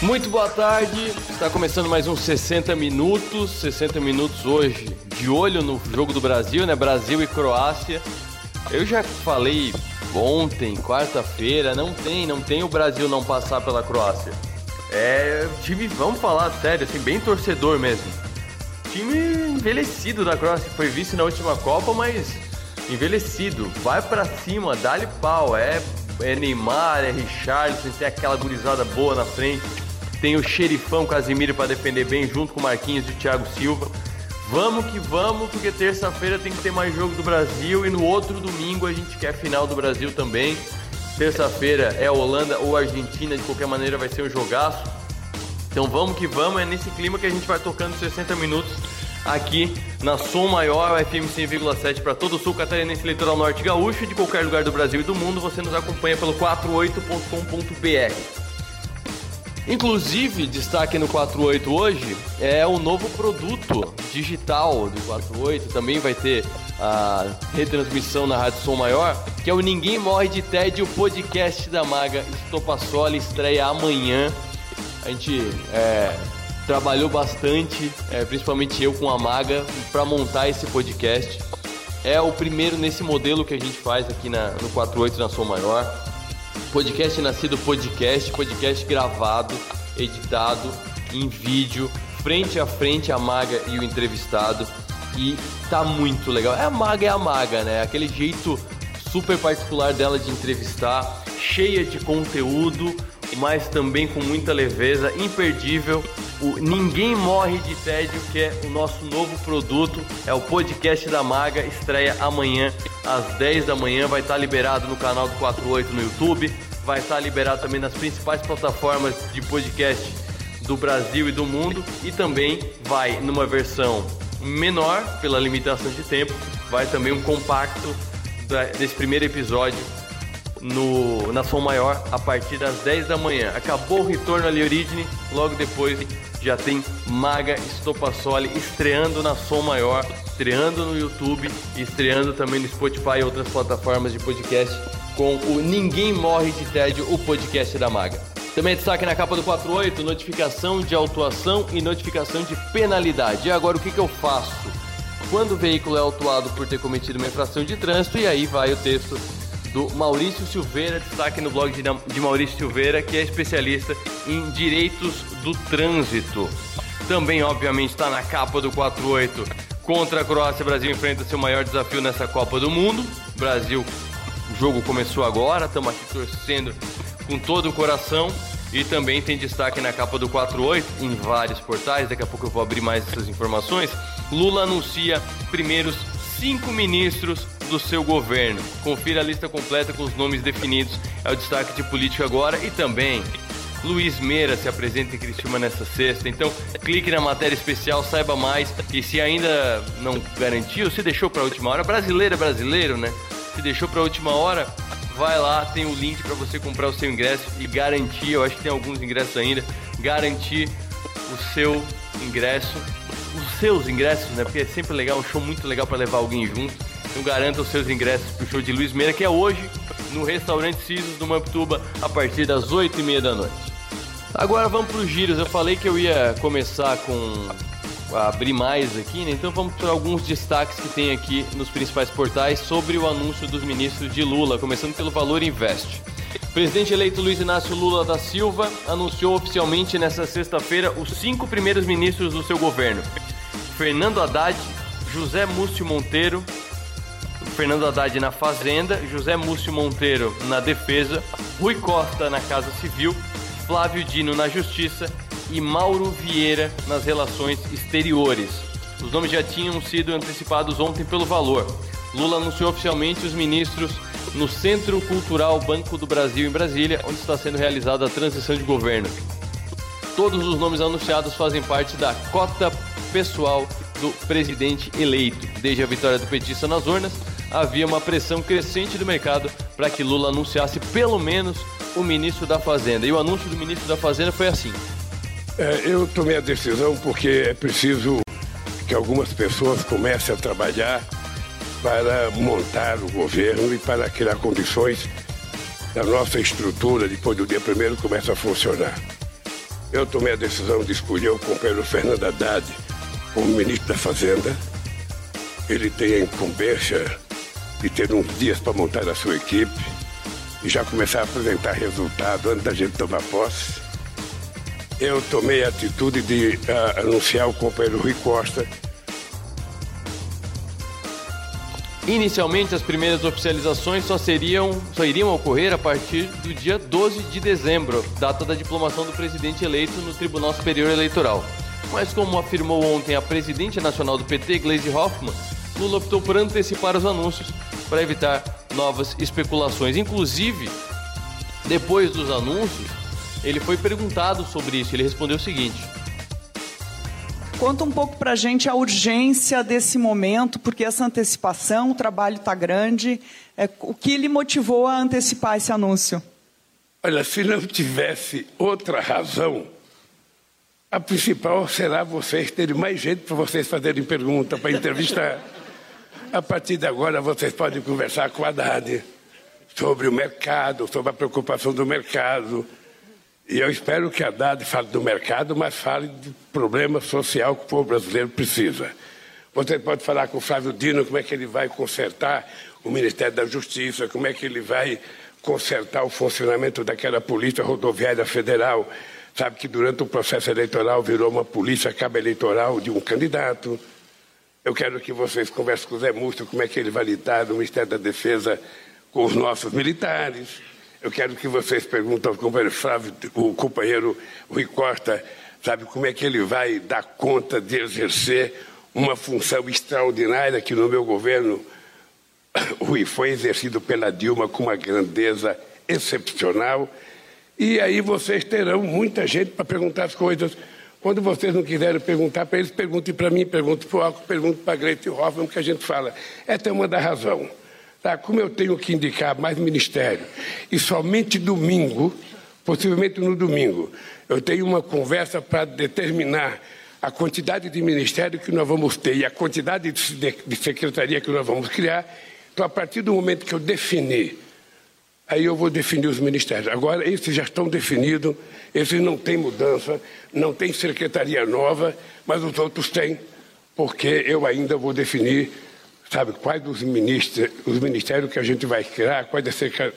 Muito boa tarde, está começando mais uns 60 minutos, 60 minutos hoje, de olho no jogo do Brasil, né? Brasil e Croácia. Eu já falei ontem, quarta-feira, não tem, não tem o Brasil não passar pela Croácia. É, time, vamos falar sério, assim, bem torcedor mesmo. Time envelhecido da Croácia, foi vice na última Copa, mas envelhecido. Vai para cima, dá-lhe pau. É, é Neymar, é Richarlison, tem aquela gurizada boa na frente. Tem o xerifão Casimiro para defender bem, junto com o Marquinhos e o Thiago Silva. Vamos que vamos, porque terça-feira tem que ter mais jogo do Brasil e no outro domingo a gente quer final do Brasil também. Terça-feira é Holanda ou Argentina, de qualquer maneira vai ser um jogaço. Então vamos que vamos, é nesse clima que a gente vai tocando 60 minutos aqui na Som Maior, FM 100,7 para todo o sul catarinense, litoral norte gaúcho, de qualquer lugar do Brasil e do mundo, você nos acompanha pelo 48.com.br. Inclusive, destaque no 48 hoje é o novo produto digital do 48. Também vai ter a retransmissão na Rádio Som Maior, que é o Ninguém Morre de Tédio, o podcast da Maga Estopassoli, estreia amanhã. A gente é, trabalhou bastante, é, principalmente eu com a Maga, para montar esse podcast. É o primeiro nesse modelo que a gente faz aqui na, no 48 na Som Maior. Podcast nascido podcast, podcast gravado, editado em vídeo, frente a frente a maga e o entrevistado. E tá muito legal. É a maga, é a maga, né? Aquele jeito super particular dela de entrevistar, cheia de conteúdo, mas também com muita leveza, imperdível. O Ninguém Morre de Tédio, que é o nosso novo produto, é o podcast da Maga, estreia amanhã às 10 da manhã, vai estar liberado no canal do 48 no YouTube, vai estar liberado também nas principais plataformas de podcast do Brasil e do mundo e também vai numa versão menor pela limitação de tempo, vai também um compacto desse primeiro episódio no, na Som Maior a partir das 10 da manhã. Acabou o retorno ali Origine, logo depois já tem Maga Estopassoli estreando na Som Maior, estreando no YouTube estreando também no Spotify e outras plataformas de podcast com o Ninguém Morre de Tédio, o podcast da Maga. Também destaque na capa do 48, notificação de autuação e notificação de penalidade. E agora o que, que eu faço? Quando o veículo é autuado por ter cometido uma infração de trânsito, e aí vai o texto do Maurício Silveira, destaque no blog de Maurício Silveira, que é especialista em direitos do trânsito. Também, obviamente, está na capa do 48. Contra a Croácia, o Brasil enfrenta seu maior desafio nessa Copa do Mundo. Brasil, o jogo começou agora, estamos aqui torcendo com todo o coração. E também tem destaque na capa do 48 em vários portais. Daqui a pouco eu vou abrir mais essas informações. Lula anuncia primeiros cinco ministros do seu governo. Confira a lista completa com os nomes definidos. É o destaque de política agora e também Luiz Meira se apresenta em Criciúma nessa sexta. Então, clique na matéria especial, saiba mais. E se ainda não garantiu, se deixou para a última hora, brasileiro é brasileiro, né? Se deixou para a última hora, vai lá, tem o link para você comprar o seu ingresso e garantir. Eu acho que tem alguns ingressos ainda. Garantir o seu ingresso, os seus ingressos, né? Porque é sempre legal, um show muito legal para levar alguém junto. Então garanta os seus ingressos pro show de Luiz Meira, que é hoje no restaurante Cisos do Mamptuba, a partir das 8 e meia da noite. Agora vamos para os giros. Eu falei que eu ia começar com abrir mais aqui, né? Então vamos para alguns destaques que tem aqui nos principais portais sobre o anúncio dos ministros de Lula, começando pelo Valor Invest. O presidente eleito Luiz Inácio Lula da Silva anunciou oficialmente nesta sexta-feira os cinco primeiros ministros do seu governo: Fernando Haddad, José Múcio Monteiro, Fernando Haddad na Fazenda, José Múcio Monteiro na Defesa, Rui Costa na Casa Civil, Flávio Dino na Justiça e Mauro Vieira nas Relações Exteriores. Os nomes já tinham sido antecipados ontem pelo valor. Lula anunciou oficialmente os ministros no Centro Cultural Banco do Brasil em Brasília, onde está sendo realizada a transição de governo. Todos os nomes anunciados fazem parte da cota pessoal do presidente eleito. Desde a vitória do petista nas urnas, havia uma pressão crescente do mercado para que Lula anunciasse pelo menos o ministro da Fazenda. E o anúncio do ministro da Fazenda foi assim: é, Eu tomei a decisão porque é preciso que algumas pessoas comecem a trabalhar para montar o governo e para criar condições da nossa estrutura depois do dia primeiro começa a funcionar. eu tomei a decisão de escolher o companheiro Fernando Haddad como ministro da Fazenda. Ele tem a incumbência de ter uns dias para montar a sua equipe e já começar a apresentar resultado antes da gente tomar posse. Eu tomei a atitude de uh, anunciar o companheiro Rui Costa Inicialmente, as primeiras oficializações só, seriam, só iriam ocorrer a partir do dia 12 de dezembro, data da diplomação do presidente eleito no Tribunal Superior Eleitoral. Mas, como afirmou ontem a presidente nacional do PT, Gleisi Hoffmann, Lula optou por antecipar os anúncios para evitar novas especulações. Inclusive, depois dos anúncios, ele foi perguntado sobre isso. Ele respondeu o seguinte: Conta um pouco para a gente a urgência desse momento, porque essa antecipação, o trabalho está grande. É, o que lhe motivou a antecipar esse anúncio? Olha, se não tivesse outra razão, a principal será vocês terem mais gente para vocês fazerem pergunta, para entrevistar. a partir de agora, vocês podem conversar com a Haddad sobre o mercado, sobre a preocupação do mercado e eu espero que a Haddad fale do mercado, mas fale do problema social que o povo brasileiro precisa. Você pode falar com o Flávio Dino como é que ele vai consertar o Ministério da Justiça, como é que ele vai consertar o funcionamento daquela Polícia Rodoviária Federal. Sabe que durante o processo eleitoral virou uma polícia cabo eleitoral de um candidato. Eu quero que vocês conversem com o Zé Múcio como é que ele vai lidar no Ministério da Defesa com os nossos militares. Eu quero que vocês perguntem ao companheiro Flávio, o companheiro Rui Costa, sabe como é que ele vai dar conta de exercer uma função extraordinária que no meu governo, Rui, foi exercido pela Dilma com uma grandeza excepcional. E aí vocês terão muita gente para perguntar as coisas. Quando vocês não quiserem perguntar para eles, perguntem para mim, perguntem para o Alco, perguntem para a Grete Hoffman, que a gente fala. Essa é uma da razão. Tá? Como eu tenho que indicar mais ministério, e somente domingo, possivelmente no domingo, eu tenho uma conversa para determinar a quantidade de ministério que nós vamos ter e a quantidade de, secretaria que nós vamos criar. Então, a partir do momento que eu definir, aí eu vou definir os ministérios. Agora, esses já estão definidos, esses não têm mudança, não tem secretaria nova, mas os outros têm, porque eu ainda vou definir sabe, quais os ministérios, os ministérios que a gente vai criar, quais a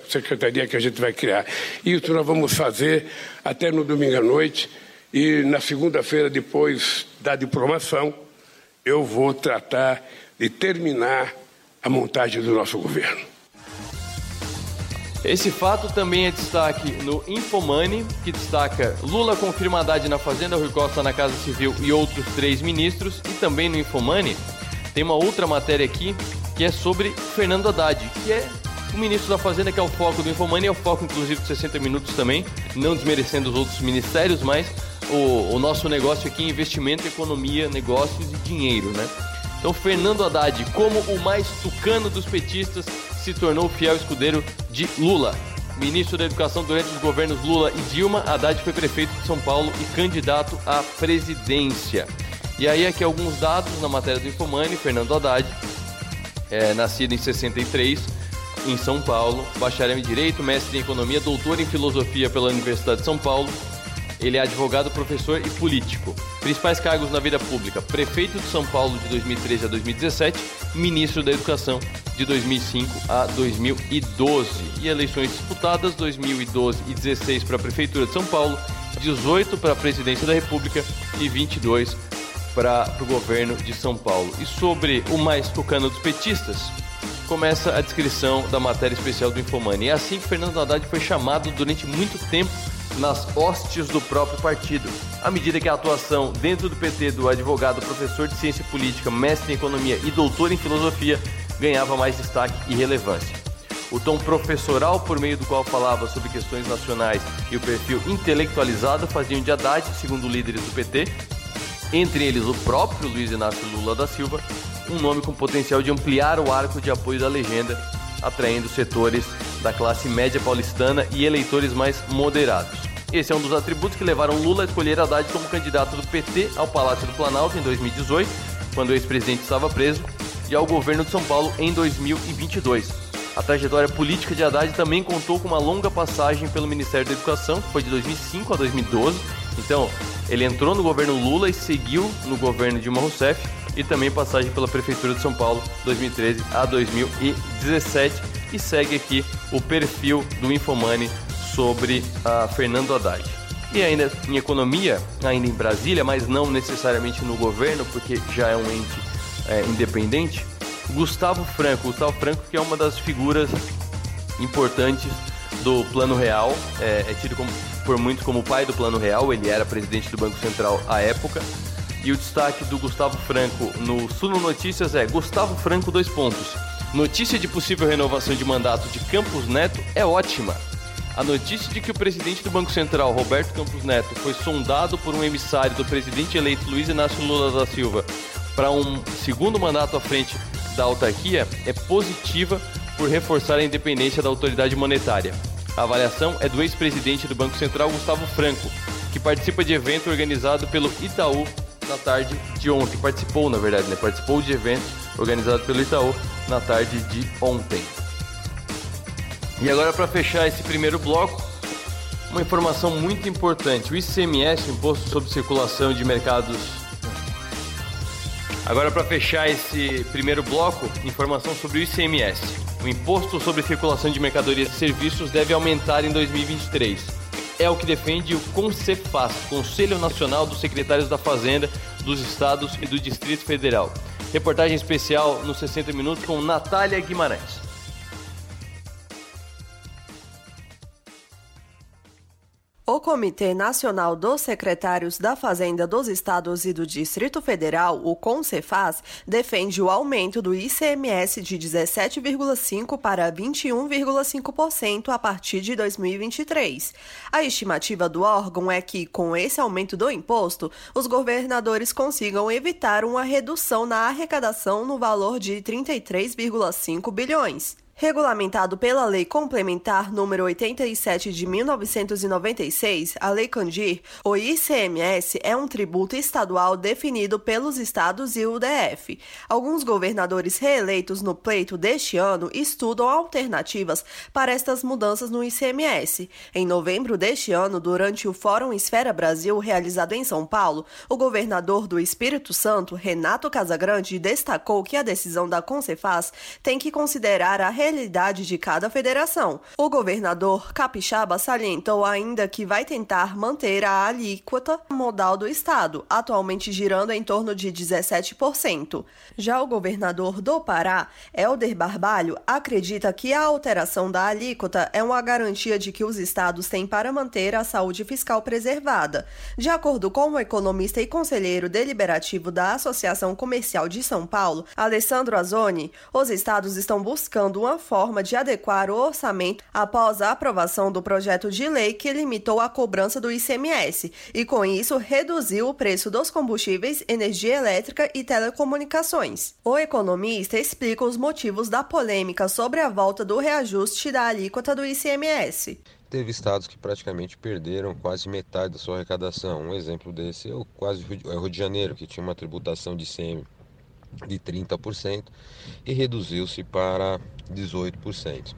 secretaria que a gente vai criar. Isso nós vamos fazer até no domingo à noite e na segunda-feira, depois da diplomação, eu vou tratar de terminar a montagem do nosso governo. Esse fato também é destaque no Infomani, que destaca Lula confirma Haddad na Fazenda, Rui Costa na Casa Civil e outros três ministros. E também no Infomani, tem uma outra matéria aqui que é sobre Fernando Haddad, que é o ministro da Fazenda, que é o foco do Infomani, é o foco inclusive de 60 minutos também, não desmerecendo os outros ministérios, mas o, o nosso negócio aqui é investimento, economia, negócios e dinheiro, né? Então, Fernando Haddad, como o mais tucano dos petistas, se tornou fiel escudeiro de Lula. Ministro da Educação durante os governos Lula e Dilma, Haddad foi prefeito de São Paulo e candidato à presidência. E aí aqui alguns dados na matéria do Infomani, Fernando Haddad, é, nascido em 63, em São Paulo, bacharel em Direito, mestre em Economia, doutor em Filosofia pela Universidade de São Paulo. Ele é advogado, professor e político. Principais cargos na vida pública: prefeito de São Paulo de 2013 a 2017, ministro da Educação de 2005 a 2012. E eleições disputadas: 2012 e 16 para a Prefeitura de São Paulo, 18 para a Presidência da República e 22 para o governo de São Paulo. E sobre o mais tucano dos petistas, começa a descrição da matéria especial do Infomani. É assim que Fernando Haddad foi chamado durante muito tempo nas hostes do próprio partido. À medida que a atuação dentro do PT do advogado, professor de ciência política, mestre em economia e doutor em filosofia ganhava mais destaque e relevância. O tom professoral por meio do qual falava sobre questões nacionais e o perfil intelectualizado faziam de Haddad, segundo líderes do PT, entre eles o próprio Luiz Inácio Lula da Silva, um nome com potencial de ampliar o arco de apoio da legenda, atraindo setores da classe média paulistana e eleitores mais moderados. Esse é um dos atributos que levaram Lula a escolher Haddad como candidato do PT ao Palácio do Planalto em 2018, quando o ex-presidente estava preso, e ao governo de São Paulo em 2022. A trajetória política de Haddad também contou com uma longa passagem pelo Ministério da Educação, que foi de 2005 a 2012, Então, ele entrou no governo Lula e seguiu no governo Dilma Rousseff e também passagem pela Prefeitura de São Paulo 2013 a 2017 e segue aqui o perfil do Infomani sobre a Fernando Haddad. E ainda em economia, ainda em Brasília, mas não necessariamente no governo, porque já é um ente é, independente, Gustavo Franco. Gustavo Franco que é uma das figuras importantes do Plano Real, é, é tido como, por muitos como o pai do Plano Real, ele era presidente do Banco Central à época. E o destaque do Gustavo Franco no Suno Notícias é Gustavo Franco, dois pontos. Notícia de possível renovação de mandato de Campos Neto é ótima. A notícia de que o presidente do Banco Central, Roberto Campos Neto, foi sondado por um emissário do presidente eleito Luiz Inácio Lula da Silva para um segundo mandato à frente da autarquia é positiva por reforçar a independência da autoridade monetária. A avaliação é do ex-presidente do Banco Central, Gustavo Franco, que participa de evento organizado pelo Itaú na tarde de ontem. Participou, na verdade, né? Participou de evento organizado pelo Itaú na tarde de ontem. E agora, para fechar esse primeiro bloco, uma informação muito importante: o ICMS, Imposto sobre Circulação de Mercados. Agora, para fechar esse primeiro bloco, informação sobre o ICMS. O Imposto sobre Circulação de Mercadorias e Serviços deve aumentar em 2023 é o que defende o CONCEFAS, Conselho Nacional dos Secretários da Fazenda dos Estados e do Distrito Federal. Reportagem especial nos 60 minutos com Natália Guimarães. O Comitê Nacional dos Secretários da Fazenda dos Estados e do Distrito Federal, o CONCEFAS, defende o aumento do ICMS de 17,5% para 21,5% a partir de 2023. A estimativa do órgão é que, com esse aumento do imposto, os governadores consigam evitar uma redução na arrecadação no valor de 33,5 bilhões. Regulamentado pela Lei Complementar número 87 de 1996, a Lei Candir, o ICMS é um tributo estadual definido pelos estados e o DF. Alguns governadores reeleitos no pleito deste ano estudam alternativas para estas mudanças no ICMS. Em novembro deste ano, durante o Fórum Esfera Brasil realizado em São Paulo, o governador do Espírito Santo, Renato Casagrande, destacou que a decisão da Concefaz tem que considerar a realidade de cada federação. O governador Capixaba salientou ainda que vai tentar manter a alíquota modal do estado, atualmente girando em torno de 17%. Já o governador do Pará, Helder Barbalho, acredita que a alteração da alíquota é uma garantia de que os estados têm para manter a saúde fiscal preservada. De acordo com o economista e conselheiro deliberativo da Associação Comercial de São Paulo, Alessandro Azoni, os estados estão buscando uma forma de adequar o orçamento após a aprovação do projeto de lei que limitou a cobrança do ICMS e, com isso, reduziu o preço dos combustíveis, energia elétrica e telecomunicações. O economista explica os motivos da polêmica sobre a volta do reajuste da alíquota do ICMS teve estados que praticamente perderam quase metade da sua arrecadação. Um exemplo desse é o quase é Rio de Janeiro, que tinha uma tributação de ICM de 30% e reduziu-se para 18%.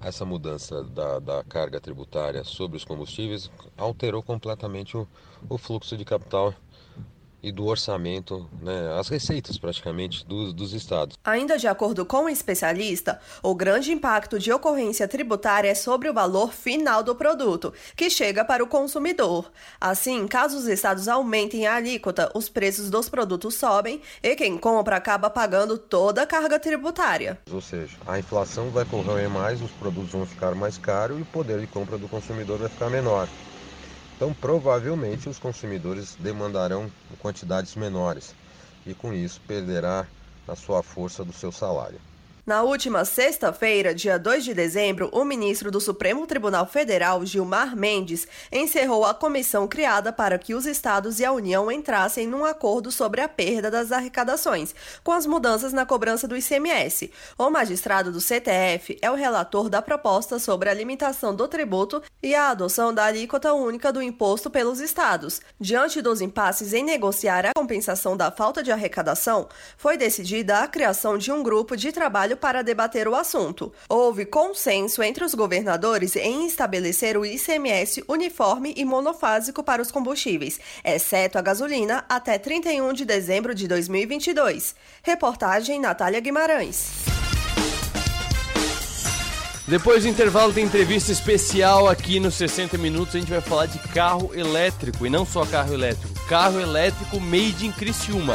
Essa mudança da, da, carga tributária sobre os combustíveis alterou completamente o, o fluxo de capital e do orçamento, né, as receitas praticamente dos, dos estados. Ainda de acordo com o especialista, o grande impacto de ocorrência tributária é sobre o valor final do produto, que chega para o consumidor. Assim, caso os estados aumentem a alíquota, os preços dos produtos sobem e quem compra acaba pagando toda a carga tributária. Ou seja, a inflação vai correr mais, os produtos vão ficar mais caros e o poder de compra do consumidor vai ficar menor. Então, provavelmente, os consumidores demandarão quantidades menores e, com isso, perderá a sua força do seu salário. Na última sexta-feira, dia 2 de dezembro, o ministro do Supremo Tribunal Federal, Gilmar Mendes, encerrou a comissão criada para que os estados e a União entrassem num acordo sobre a perda das arrecadações, com as mudanças na cobrança do ICMS. O magistrado do CTF é o relator da proposta sobre a limitação do tributo e a adoção da alíquota única do imposto pelos estados. Diante dos impasses em negociar a compensação da falta de arrecadação, foi decidida a criação de um grupo de trabalho trabalho para debater o assunto. Houve consenso entre os governadores em estabelecer o ICMS uniforme e monofásico para os combustíveis, exceto a gasolina, até 31 de dezembro de 2022. Reportagem Natália Guimarães. Depois do intervalo tem entrevista especial aqui nos 60 minutos. A gente vai falar de carro elétrico e não só carro elétrico, carro elétrico made in Criciúma.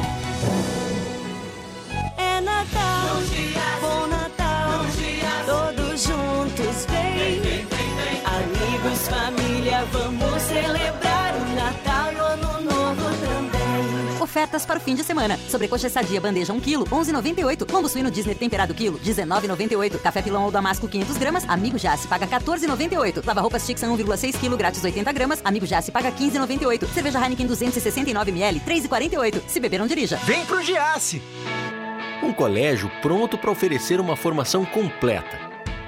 Vamos celebrar o Natal e o Ano Novo também. Ofertas para o fim de semana. Sobrecoxa sadia bandeja 1 kg, 11,98. Lombo suíno Disney temperado quilo, 19,98. Café pilão ou damasco 500 gramas, Amigo Jace paga 14,98. Lava roupas Tixan 1,6 kg, grátis 80 gramas, Amigo Jace paga 15,98. Cerveja Heineken 269 ml, 3,48. Se beber não dirija. Vem pro Giasse! Um colégio pronto para oferecer uma formação completa,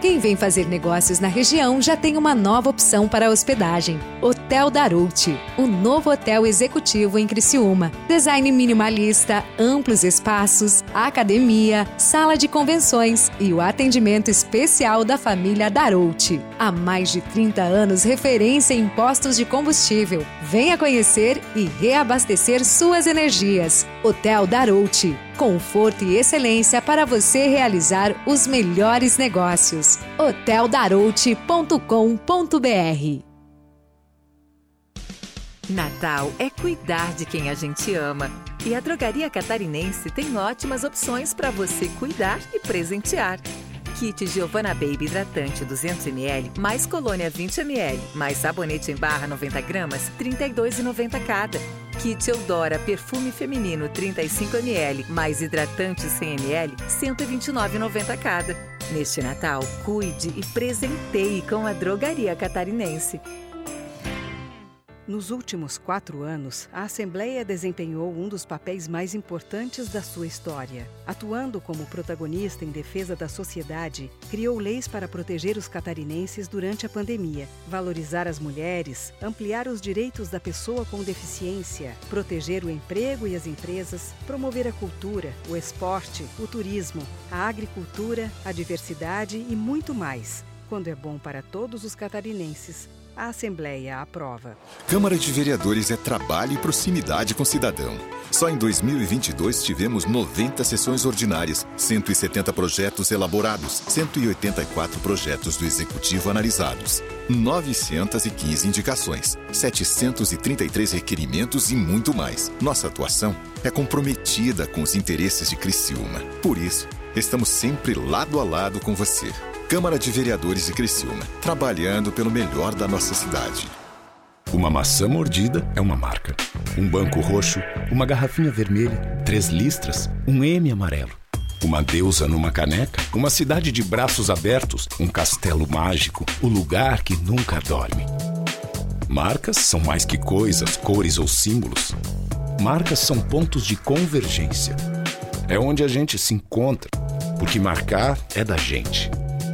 Quem vem fazer negócios na região já tem uma nova opção para hospedagem. Hotel Darouti, o novo hotel executivo em Criciúma. Design minimalista, amplos espaços, academia, sala de convenções e o atendimento especial da família Darouti. Há mais de 30 anos referência em postos de combustível. Venha conhecer e reabastecer suas energias. Hotel Darouti, conforto e excelência para você realizar os melhores negócios. hoteldarouti.com.br Natal é cuidar de quem a gente ama. E a Drogaria Catarinense tem ótimas opções para você cuidar e presentear. Kit Giovanna Baby hidratante 200ml, mais colônia 20ml, mais sabonete em barra 90 gramas, R$ 32,90 cada. Kit Eudora perfume feminino 35ml, mais hidratante 100ml, R$ 129,90 cada. Neste Natal, cuide e presenteie com a Drogaria Catarinense. Nos últimos quatro anos, a Assembleia desempenhou um dos papéis mais importantes da sua história. Atuando como protagonista em defesa da sociedade, criou leis para proteger os catarinenses durante a pandemia, valorizar as mulheres, ampliar os direitos da pessoa com deficiência, proteger o emprego e as empresas, promover a cultura, o esporte, o turismo, a agricultura, a diversidade e muito mais. Quando é bom para todos os catarinenses, a Assembleia aprova. Câmara de Vereadores é trabalho e proximidade com o cidadão. Só em 2022 tivemos 90 sessões ordinárias, 170 projetos elaborados, 184 projetos do Executivo analisados, 915 indicações, 733 requerimentos e muito mais. Nossa atuação é comprometida com os interesses de Criciúma. Por isso, estamos sempre lado a lado com você. Câmara de Vereadores de Criciúma, trabalhando pelo melhor da nossa cidade. Uma maçã mordida é uma marca. Um banco roxo, uma garrafinha vermelha, três listras, um M amarelo. Uma deusa numa caneca, uma cidade de braços abertos, um castelo mágico, o lugar que nunca dorme. Marcas são mais que coisas, cores ou símbolos. Marcas são pontos de convergência. É onde a gente se encontra, porque marcar é da gente.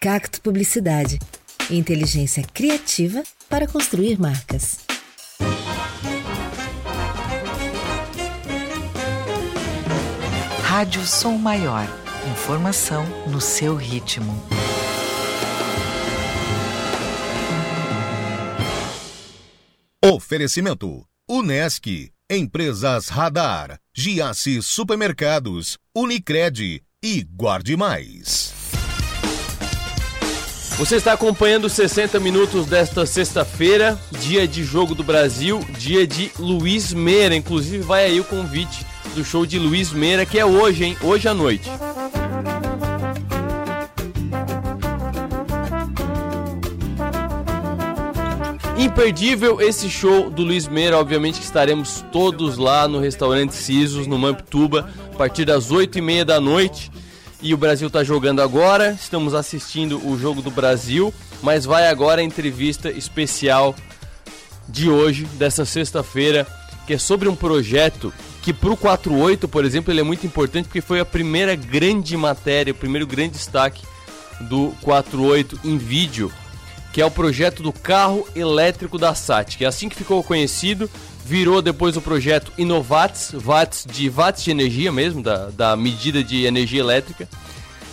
Cacto Publicidade. Inteligência criativa para construir marcas. Rádio Som Maior. Informação no seu ritmo. Oferecimento: Unesc, Empresas Radar, Giasse Supermercados, Unicred e Guarde Mais. Você está acompanhando os 60 minutos desta sexta-feira, dia de Jogo do Brasil, dia de Luiz Meira. Inclusive, vai aí o convite do show de Luiz Meira, que é hoje, hein? Hoje à noite. Imperdível esse show do Luiz Meira, obviamente que estaremos todos lá no restaurante Sisos, no Mamptuba, a partir das 8 e meia da noite. E o Brasil está jogando agora, estamos assistindo o jogo do Brasil, mas vai agora a entrevista especial de hoje, dessa sexta-feira, que é sobre um projeto que para o 48, por exemplo, ele é muito importante porque foi a primeira grande matéria, o primeiro grande destaque do 48 em vídeo, que é o projeto do carro elétrico da SAT, que é assim que ficou conhecido, virou depois o projeto Inovats, watts de watts de energia mesmo, da, da medida de energia elétrica.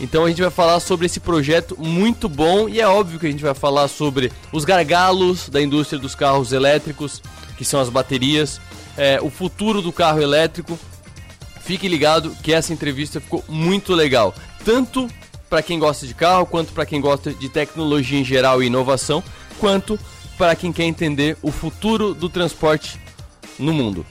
Então a gente vai falar sobre esse projeto muito bom e é óbvio que a gente vai falar sobre os gargalos da indústria dos carros elétricos, que são as baterias, é, o futuro do carro elétrico. Fique ligado que essa entrevista ficou muito legal, tanto para quem gosta de carro, quanto para quem gosta de tecnologia em geral e inovação, quanto para quem quer entender o futuro do transporte no mundo.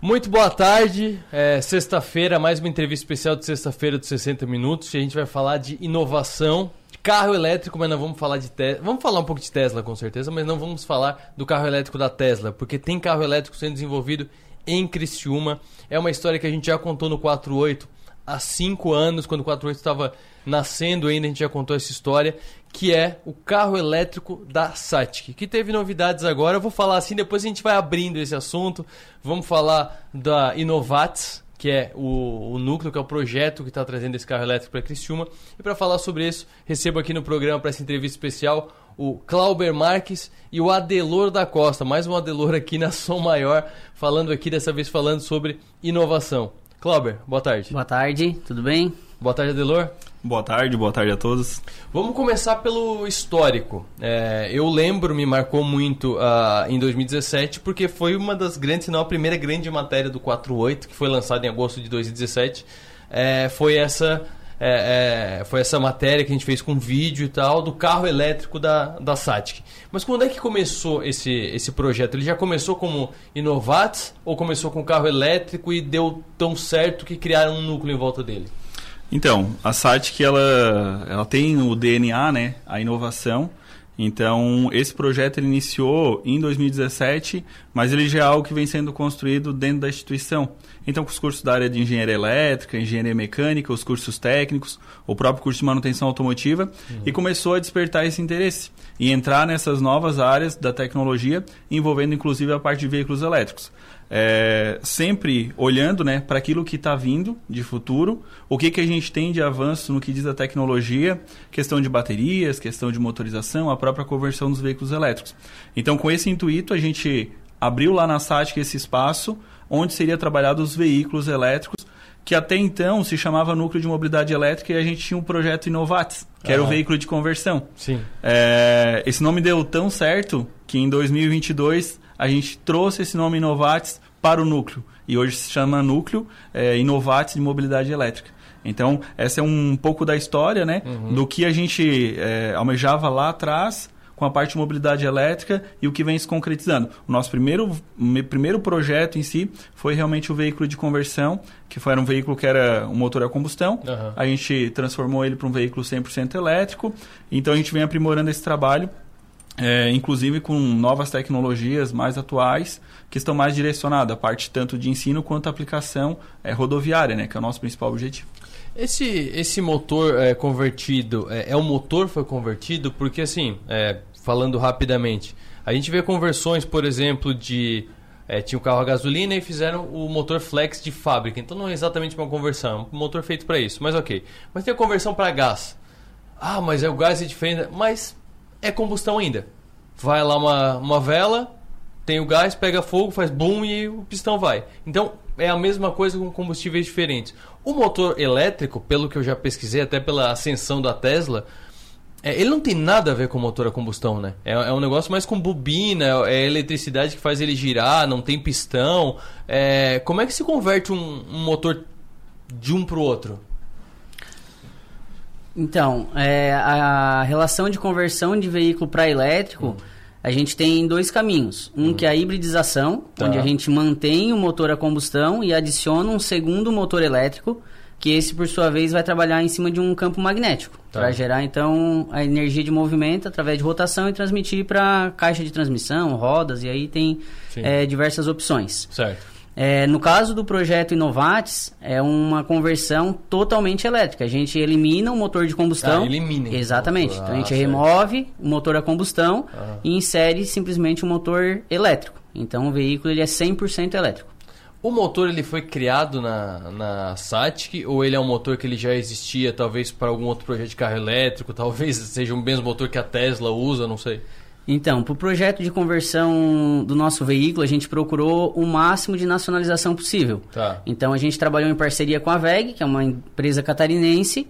Muito boa tarde, é, sexta-feira, mais uma entrevista especial de sexta-feira de 60 minutos. A gente vai falar de inovação, carro elétrico, mas não vamos falar de Tesla. Vamos falar um pouco de Tesla com certeza, mas não vamos falar do carro elétrico da Tesla, porque tem carro elétrico sendo desenvolvido em Criciúma. É uma história que a gente já contou no 48 há 5 anos, quando o 48 estava nascendo ainda, a gente já contou essa história, que é o carro elétrico da Satic, que teve novidades agora. Eu vou falar assim, depois a gente vai abrindo esse assunto. Vamos falar da Inovats, que é o, o núcleo, que é o projeto que está trazendo esse carro elétrico para Criciúma. E para falar sobre isso, recebo aqui no programa para essa entrevista especial o Clauber Marques e o Adelor da Costa. Mais um Adelor aqui na Som Maior, falando aqui, dessa vez falando sobre inovação. Clauber, boa tarde. Boa tarde, tudo bem? Boa tarde, Adelor. Boa tarde, boa tarde a todos. Vamos começar pelo histórico. É, eu lembro, me marcou muito uh, em 2017, porque foi uma das grandes, se não a primeira grande matéria do 48, que foi lançada em agosto de 2017. É, foi essa é, é, foi essa matéria que a gente fez com vídeo e tal, do carro elétrico da, da Satic. Mas quando é que começou esse, esse projeto? Ele já começou como Innovatis ou começou com carro elétrico e deu tão certo que criaram um núcleo em volta dele? Então, a Satic ela, ela tem o DNA, né, a inovação, então, esse projeto ele iniciou em 2017, mas ele já é algo que vem sendo construído dentro da instituição. Então, com os cursos da área de engenharia elétrica, engenharia mecânica, os cursos técnicos, o próprio curso de manutenção automotiva, uhum. e começou a despertar esse interesse e entrar nessas novas áreas da tecnologia, envolvendo inclusive a parte de veículos elétricos é, sempre olhando né, para aquilo que está vindo de futuro, o que, que a gente tem de avanço no que diz a tecnologia, questão de baterias, questão de motorização, a própria conversão dos veículos elétricos. Então, com esse intuito, a gente abriu lá na SATIC esse espaço onde seria trabalhado os veículos elétricos que até então se chamava Núcleo de Mobilidade Elétrica e a gente tinha um projeto Inovatis, que era o veículo de conversão. Sim. É, esse nome deu tão certo que em 2022 a gente trouxe esse nome Inovatis para o núcleo. E hoje se chama Núcleo é, Inovatis de Mobilidade Elétrica. Então, essa é um pouco da história, né? Uhum. Do que a gente é, almejava lá atrás com a parte de mobilidade elétrica e o que vem se concretizando. O nosso primeiro, me- primeiro projeto em si foi realmente o veículo de conversão, que foi um veículo que era um motor a combustão. Aham. A gente transformou ele para um veículo 100% elétrico. Então, a gente vem aprimorando esse trabalho é, inclusive com novas tecnologias mais atuais que estão mais direcionadas à parte tanto de ensino quanto aplicação é, rodoviária, né, que é o nosso principal objetivo. Esse, esse motor é, convertido, é, é o motor foi convertido? Porque assim, é, falando rapidamente, a gente vê conversões, por exemplo, de... é, tinha o carro a gasolina e fizeram o motor flex de fábrica. Então não é exatamente uma conversão, é um motor feito para isso, mas ok. Mas tem a conversão para gás. Ah, mas é o gás é diferente, mas é combustão ainda. Vai lá uma, uma vela, tem o gás, pega fogo, faz boom e o pistão vai. Então é a mesma coisa com combustíveis diferentes. O motor elétrico, pelo que eu já pesquisei, até pela ascensão da Tesla, é, ele não tem nada a ver com motor a combustão, né? É, é um negócio mais com bobina, é eletricidade que faz ele girar, não tem pistão. É, como é que se converte um, um motor de um para o outro? Então, é, a relação de conversão de veículo para elétrico, a gente tem dois caminhos. Um que é a hibridização, Tá. onde a gente mantém o motor a combustão e adiciona um segundo motor elétrico, que esse, por sua vez, vai trabalhar em cima de um campo magnético, Tá. para gerar, então, a energia de movimento através de rotação e transmitir para caixa de transmissão, rodas, e aí tem é, diversas opções. Certo. É, no caso do projeto Inovatis, é uma conversão totalmente elétrica. A gente elimina o motor de combustão. Ah, elimina. Exatamente. Ah, então a gente certo. remove o motor a combustão Ah. e insere simplesmente um motor elétrico. Então o veículo ele é 100% elétrico. O motor ele foi criado na, na Satic ou ele é um motor que ele já existia, talvez para algum outro projeto de carro elétrico, talvez seja o mesmo motor que a Tesla usa, não sei. Então, para o projeto de conversão do nosso veículo, a gente procurou o máximo de nacionalização possível. Tá. Então a gente trabalhou em parceria com a VEG, que é uma empresa catarinense,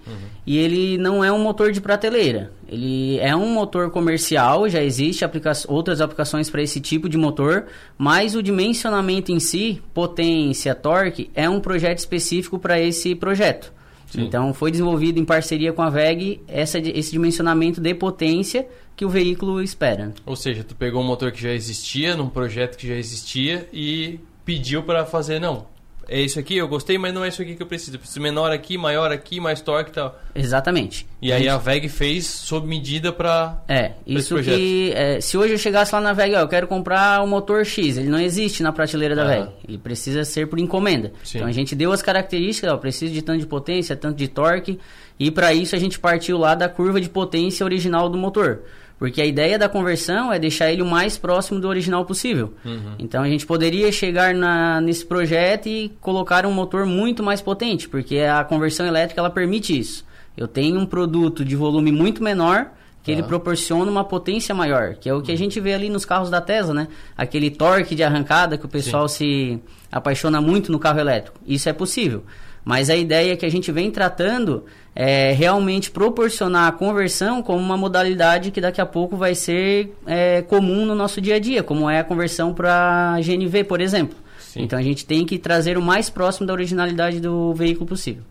e ele não é um motor de prateleira. Ele é um motor comercial, já existe aplica outras aplicações para esse tipo de motor, mas o dimensionamento em si, potência, torque, é um projeto específico para esse projeto. Sim. Então foi desenvolvido em parceria com a VEG essa, esse dimensionamento de potência que o veículo espera. Ou seja, tu pegou um motor que já existia, num projeto que já existia e pediu para fazer, não, é isso aqui, eu gostei, mas não é isso aqui que eu preciso. Eu preciso menor aqui, maior aqui, mais torque e tal. Exatamente. E aí a VEG fez sob medida para É, isso que. é, se hoje eu chegasse lá na VEG, ó, eu quero comprar o motor X, ele não existe na prateleira da Ah. VEG. Ele precisa ser por encomenda. Sim. Então a gente deu as características, ó, preciso de tanto de potência, tanto de torque, e para isso a gente partiu lá da curva de potência original do motor. Porque a ideia da conversão é deixar ele o mais próximo do original possível. Uhum. Então a gente poderia chegar na, nesse projeto e colocar um motor muito mais potente, porque a conversão elétrica ela permite isso. Eu tenho um produto de volume muito menor que ele Tá. proporciona uma potência maior, que é o que a gente vê ali nos carros da Tesla, né? Aquele torque de arrancada que o pessoal se apaixona muito no carro elétrico. Isso é possível. Mas a ideia que a gente vem tratando é realmente proporcionar a conversão como uma modalidade que daqui a pouco vai ser é, comum no nosso dia a dia, como é a conversão para GNV, por exemplo. Então a gente tem que trazer o mais próximo da originalidade do veículo possível.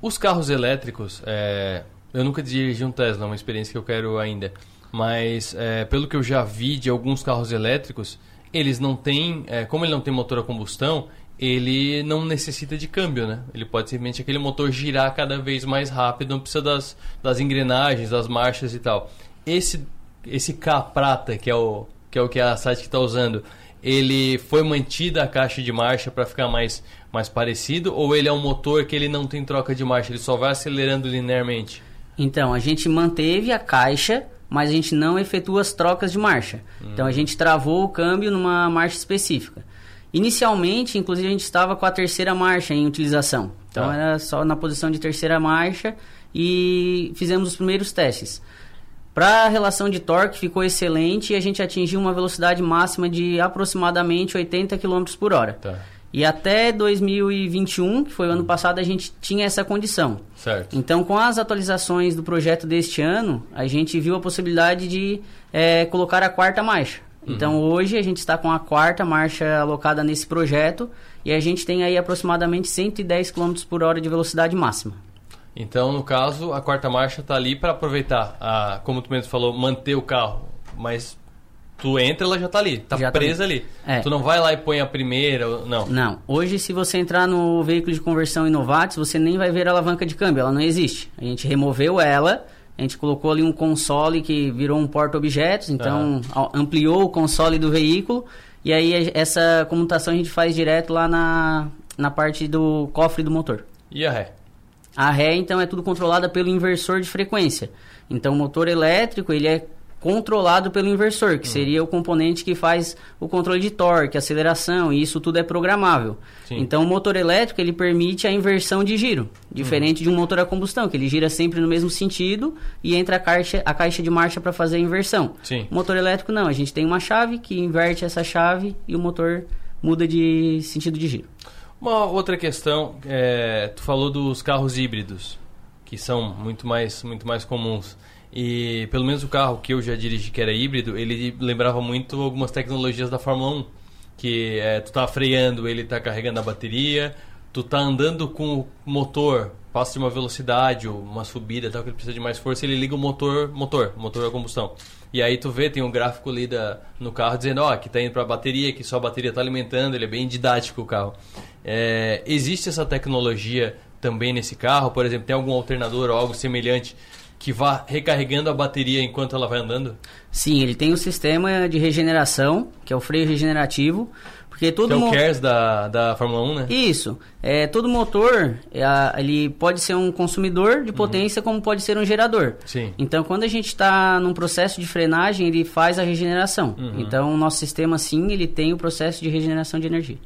Os carros elétricos, é, eu nunca dirigi um Tesla, é uma experiência que eu quero ainda. Mas é, pelo que eu já vi de alguns carros elétricos, eles não têm, é, como ele não tem motor a combustão, ele não necessita de câmbio, né? Ele pode simplesmente aquele motor girar cada vez mais rápido, não precisa das, das engrenagens, das marchas e tal. Esse esse K prata, que é o que é o que a Satic está usando, ele foi mantida a caixa de marcha para ficar mais mais parecido ou ele é um motor que ele não tem troca de marcha, ele só vai acelerando linearmente? Então, a gente manteve a caixa, mas a gente não efetua as trocas de marcha. Então, a gente travou o câmbio numa marcha específica. Inicialmente, inclusive, a gente estava com a terceira marcha em utilização. Então, Tá. era só na posição de terceira marcha e fizemos os primeiros testes. Para a relação de torque ficou excelente e a gente atingiu uma velocidade máxima de aproximadamente 80 km por hora. Tá. E até 2021, que foi o ano passado, a gente tinha essa condição. Certo. Então, com as atualizações do projeto deste ano, a gente viu a possibilidade de é, colocar a quarta marcha. Então, hoje a gente está com a quarta marcha alocada nesse projeto e a gente tem aí aproximadamente 110 km por hora de velocidade máxima. Então, no caso, a quarta marcha tá ali para aproveitar, a, como tu mesmo falou, manter o carro. Mas tu entra, ela já tá ali, tá Já tá presa ali. ali. É. Tu não vai lá e põe a primeira, não. Não. Hoje, se você entrar no veículo de conversão Inovatis, você nem vai ver a alavanca de câmbio, ela não existe. A gente removeu ela, a gente colocou ali um console que virou um porta-objetos, então ampliou o console do veículo, e aí essa comutação a gente faz direto lá na, na parte do cofre do motor. E a ré? A ré, então, é tudo controlada pelo inversor de frequência. Então, o motor elétrico, ele é controlado pelo inversor, que seria o componente que faz o controle de torque, aceleração, e isso tudo é programável. Sim. Então, o motor elétrico, ele permite a inversão de giro, diferente de um motor a combustão, que ele gira sempre no mesmo sentido e entra a caixa, a caixa de marcha para fazer a inversão. Sim. O motor elétrico, não. A gente tem uma chave que inverte essa chave e o motor muda de sentido de giro. Uma outra questão, é, tu falou dos carros híbridos, que são muito mais, muito mais comuns. E pelo menos o carro que eu já dirigi, que era híbrido, ele lembrava muito algumas tecnologias da Fórmula 1. Que é, tu tá freando, ele tá carregando a bateria, tu tá andando com o motor, passa de uma velocidade ou uma subida tal, que ele precisa de mais força, ele liga o motor, motor, motor a combustão. E aí tu vê, tem um gráfico ali da, no carro dizendo, ó, que tá indo pra bateria, que só a bateria tá alimentando, ele é bem didático o carro. É, existe essa tecnologia também nesse carro? Por exemplo, tem algum alternador ou algo semelhante que vá recarregando a bateria enquanto ela vai andando? Sim, ele tem um sistema de regeneração, que é o freio regenerativo, porque todo que é o KERS da, da Fórmula 1, né? Isso. É, todo motor, é, ele pode ser um consumidor de potência, como pode ser um gerador. Sim. Então, quando a gente está num processo de frenagem, ele faz a regeneração. Uhum. Então, o nosso sistema, sim, ele tem o processo de regeneração de energia.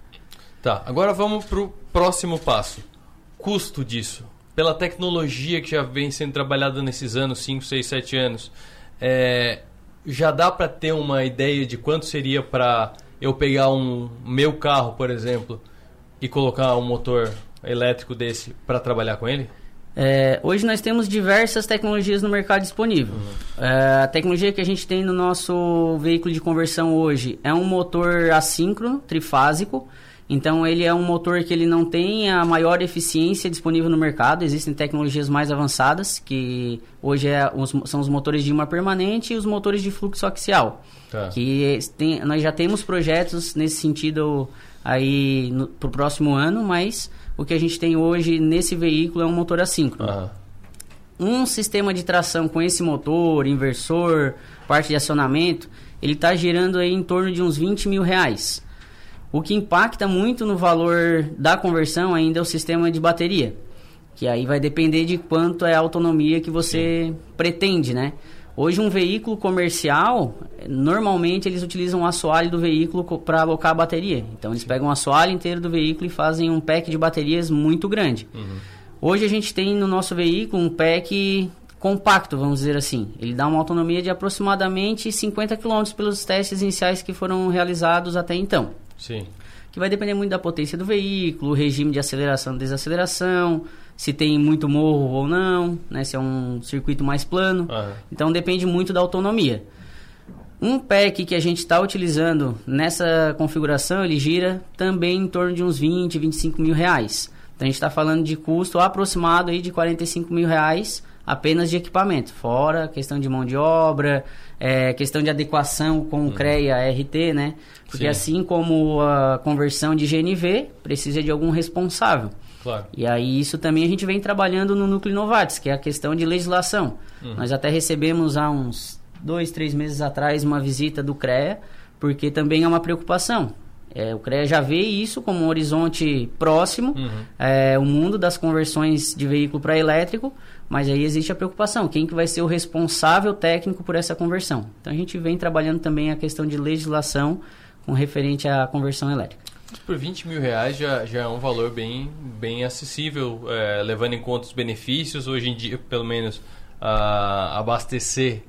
Tá, agora vamos pro próximo passo. Custo disso. Pela tecnologia que já vem sendo trabalhada nesses anos, 5, 6, 7 anos, é, já dá para ter uma ideia de quanto seria para eu pegar um meu carro, por exemplo, e colocar um motor elétrico desse para trabalhar com ele? É, hoje nós temos diversas tecnologias no mercado disponível. É, a tecnologia que a gente tem no nosso veículo de conversão hoje é um motor assíncrono, trifásico. Então ele é um motor que ele não tem a maior eficiência disponível no mercado. Existem tecnologias mais avançadas, que hoje é os- são os motores de imã permanente e os motores de fluxo axial. Tá. Que tem- nós já temos projetos nesse sentido aí para o próximo ano, mas o que a gente tem hoje nesse veículo é um motor assíncrono. Um sistema de tração com esse motor, inversor, parte de acionamento, ele está girando aí em torno de uns 20 mil reais. O que impacta muito no valor da conversão ainda é o sistema de bateria, que aí vai depender de quanto é a autonomia que você pretende, né? Hoje um veículo comercial, normalmente eles utilizam o assoalho do veículo para alocar a bateria. Então eles pegam o assoalho inteiro do veículo e fazem um pack de baterias muito grande. Hoje a gente tem no nosso veículo um pack compacto, vamos dizer assim. Ele dá uma autonomia de aproximadamente 50 km pelos testes iniciais que foram realizados até então. Sim. Que vai depender muito da potência do veículo, regime de aceleração e desaceleração, se tem muito morro ou não, né, se é um circuito mais plano. Então depende muito da autonomia. Um pack que a gente está utilizando nessa configuração, ele gira também em torno de uns 20, 25 mil reais. Então a gente está falando de custo aproximado aí de 45 mil reais apenas de equipamento, fora questão de mão de obra, é, questão de adequação com o CREA RT, né? Porque Sim. assim como a conversão de GNV, precisa de algum responsável. Claro. E aí isso também a gente vem trabalhando no Núcleo Novartis, que é a questão de legislação. Uhum. Nós até recebemos há uns dois, três meses atrás uma visita do CREA, porque também é uma preocupação. É, o CREA já vê isso como um horizonte próximo, é, o mundo das conversões de veículo para elétrico, mas aí existe a preocupação, quem que vai ser o responsável técnico por essa conversão. Então a gente vem trabalhando também a questão de legislação com referente à conversão elétrica. Por 20 mil reais já, já é um valor bem, bem acessível, é, levando em conta os benefícios. Hoje em dia, pelo menos, a- abastecer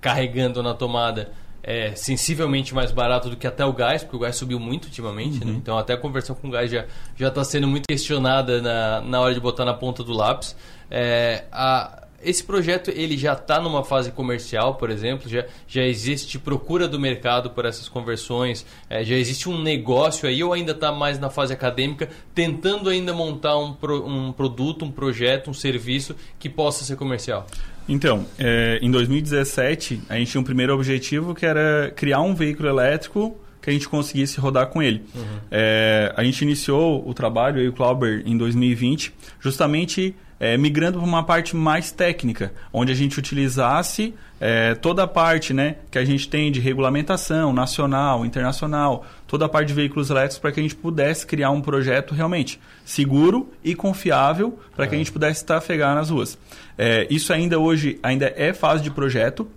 carregando na tomada é sensivelmente mais barato do que até o gás, porque o gás subiu muito ultimamente, né? Então até a conversão com gás já já está sendo muito questionada na, na hora de botar na ponta do lápis. É, a, esse projeto ele já está numa fase comercial, por exemplo, já, já existe procura do mercado por essas conversões, é, já existe um negócio aí ou ainda está mais na fase acadêmica, tentando ainda montar um, pro, um produto, um projeto, um serviço que possa ser comercial? Então, é, em 2017, a gente tinha um primeiro objetivo que era criar um veículo elétrico que a gente conseguisse rodar com ele. Uhum. É, a gente iniciou o trabalho, eu e o Clauber, em 2020, justamente é, migrando para uma parte mais técnica, onde a gente utilizasse é, toda a parte né, que a gente tem de regulamentação nacional, internacional, toda a parte de veículos elétricos para que a gente pudesse criar um projeto realmente seguro e confiável para que a gente pudesse trafegar nas ruas. É, isso ainda hoje ainda é fase de projeto.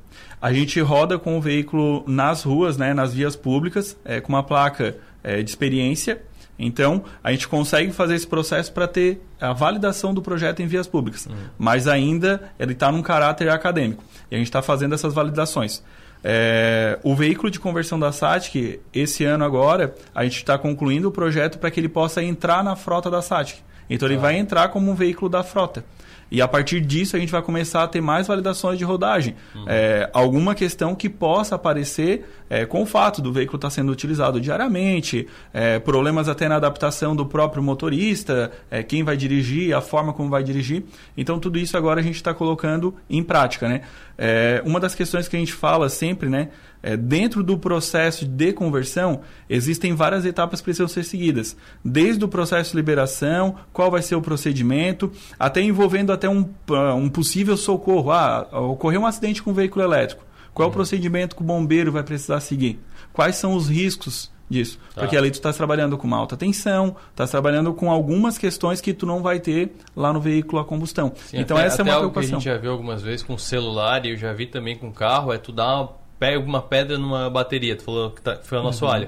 A gente roda com o veículo nas ruas, né, nas vias públicas, é, com uma placa é, de experiência então, a gente consegue fazer esse processo para ter a validação do projeto em vias públicas, uhum. mas ainda ele está num caráter acadêmico. E a gente está fazendo essas validações. É, o veículo de conversão da SATIC, esse ano agora, a gente está concluindo o projeto para que ele possa entrar na frota da SATIC. Então, ele ah. vai entrar como um veículo da frota. E a partir disso a gente vai começar a ter mais validações de rodagem. Uhum. É, alguma questão que possa aparecer é, com o fato do veículo estar tá sendo utilizado diariamente, é, problemas até na adaptação do próprio motorista, é, quem vai dirigir, a forma como vai dirigir. Então tudo isso agora a gente está colocando em prática. Né? É, uma das questões que a gente fala sempre, né? É, dentro do processo de conversão, existem várias etapas que precisam ser seguidas. Desde o processo de liberação, qual vai ser o procedimento, até envolvendo até um, ah, um possível socorro. Ah, ocorreu um acidente com um veículo elétrico. Qual uhum. é o procedimento que o bombeiro vai precisar seguir? Quais são os riscos disso? Tá. Porque ali tu está trabalhando com uma alta tensão, está trabalhando com algumas questões que tu não vai ter lá no veículo a combustão. Sim, então até, essa até é uma preocupação. que a gente já viu algumas vezes com celular e eu já vi também com carro, é tu dar uma pega uma pedra numa bateria. Tu falou que tá, foi a nossa uhum.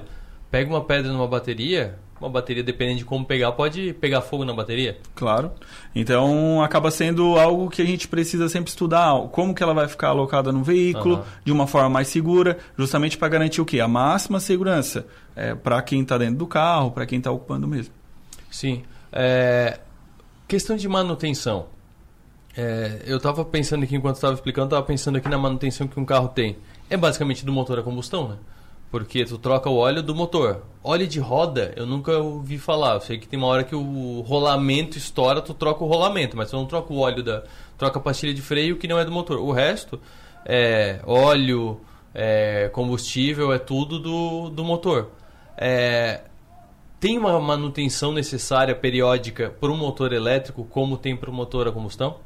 Pega uma pedra numa bateria, uma bateria, dependendo de como pegar, pode pegar fogo na bateria? Claro. Então acaba sendo algo que a gente precisa sempre estudar, como que ela vai ficar alocada no veículo, uhum. de uma forma mais segura, justamente para garantir o quê? A máxima segurança é, para quem está dentro do carro, para quem está ocupando mesmo. Sim. É... Questão de manutenção. É, eu estava pensando aqui, enquanto estava explicando, estava pensando aqui na manutenção que um carro tem é basicamente do motor a combustão, né? Porque tu troca o óleo do motor. Óleo de roda, eu nunca ouvi falar. Eu sei que tem uma hora que o rolamento estoura, tu troca o rolamento, mas tu não troca o óleo da. Troca a pastilha de freio que não é do motor. O resto é óleo, é combustível, é tudo do, do motor. É, tem uma manutenção necessária periódica para um motor elétrico como tem para o motor a combustão?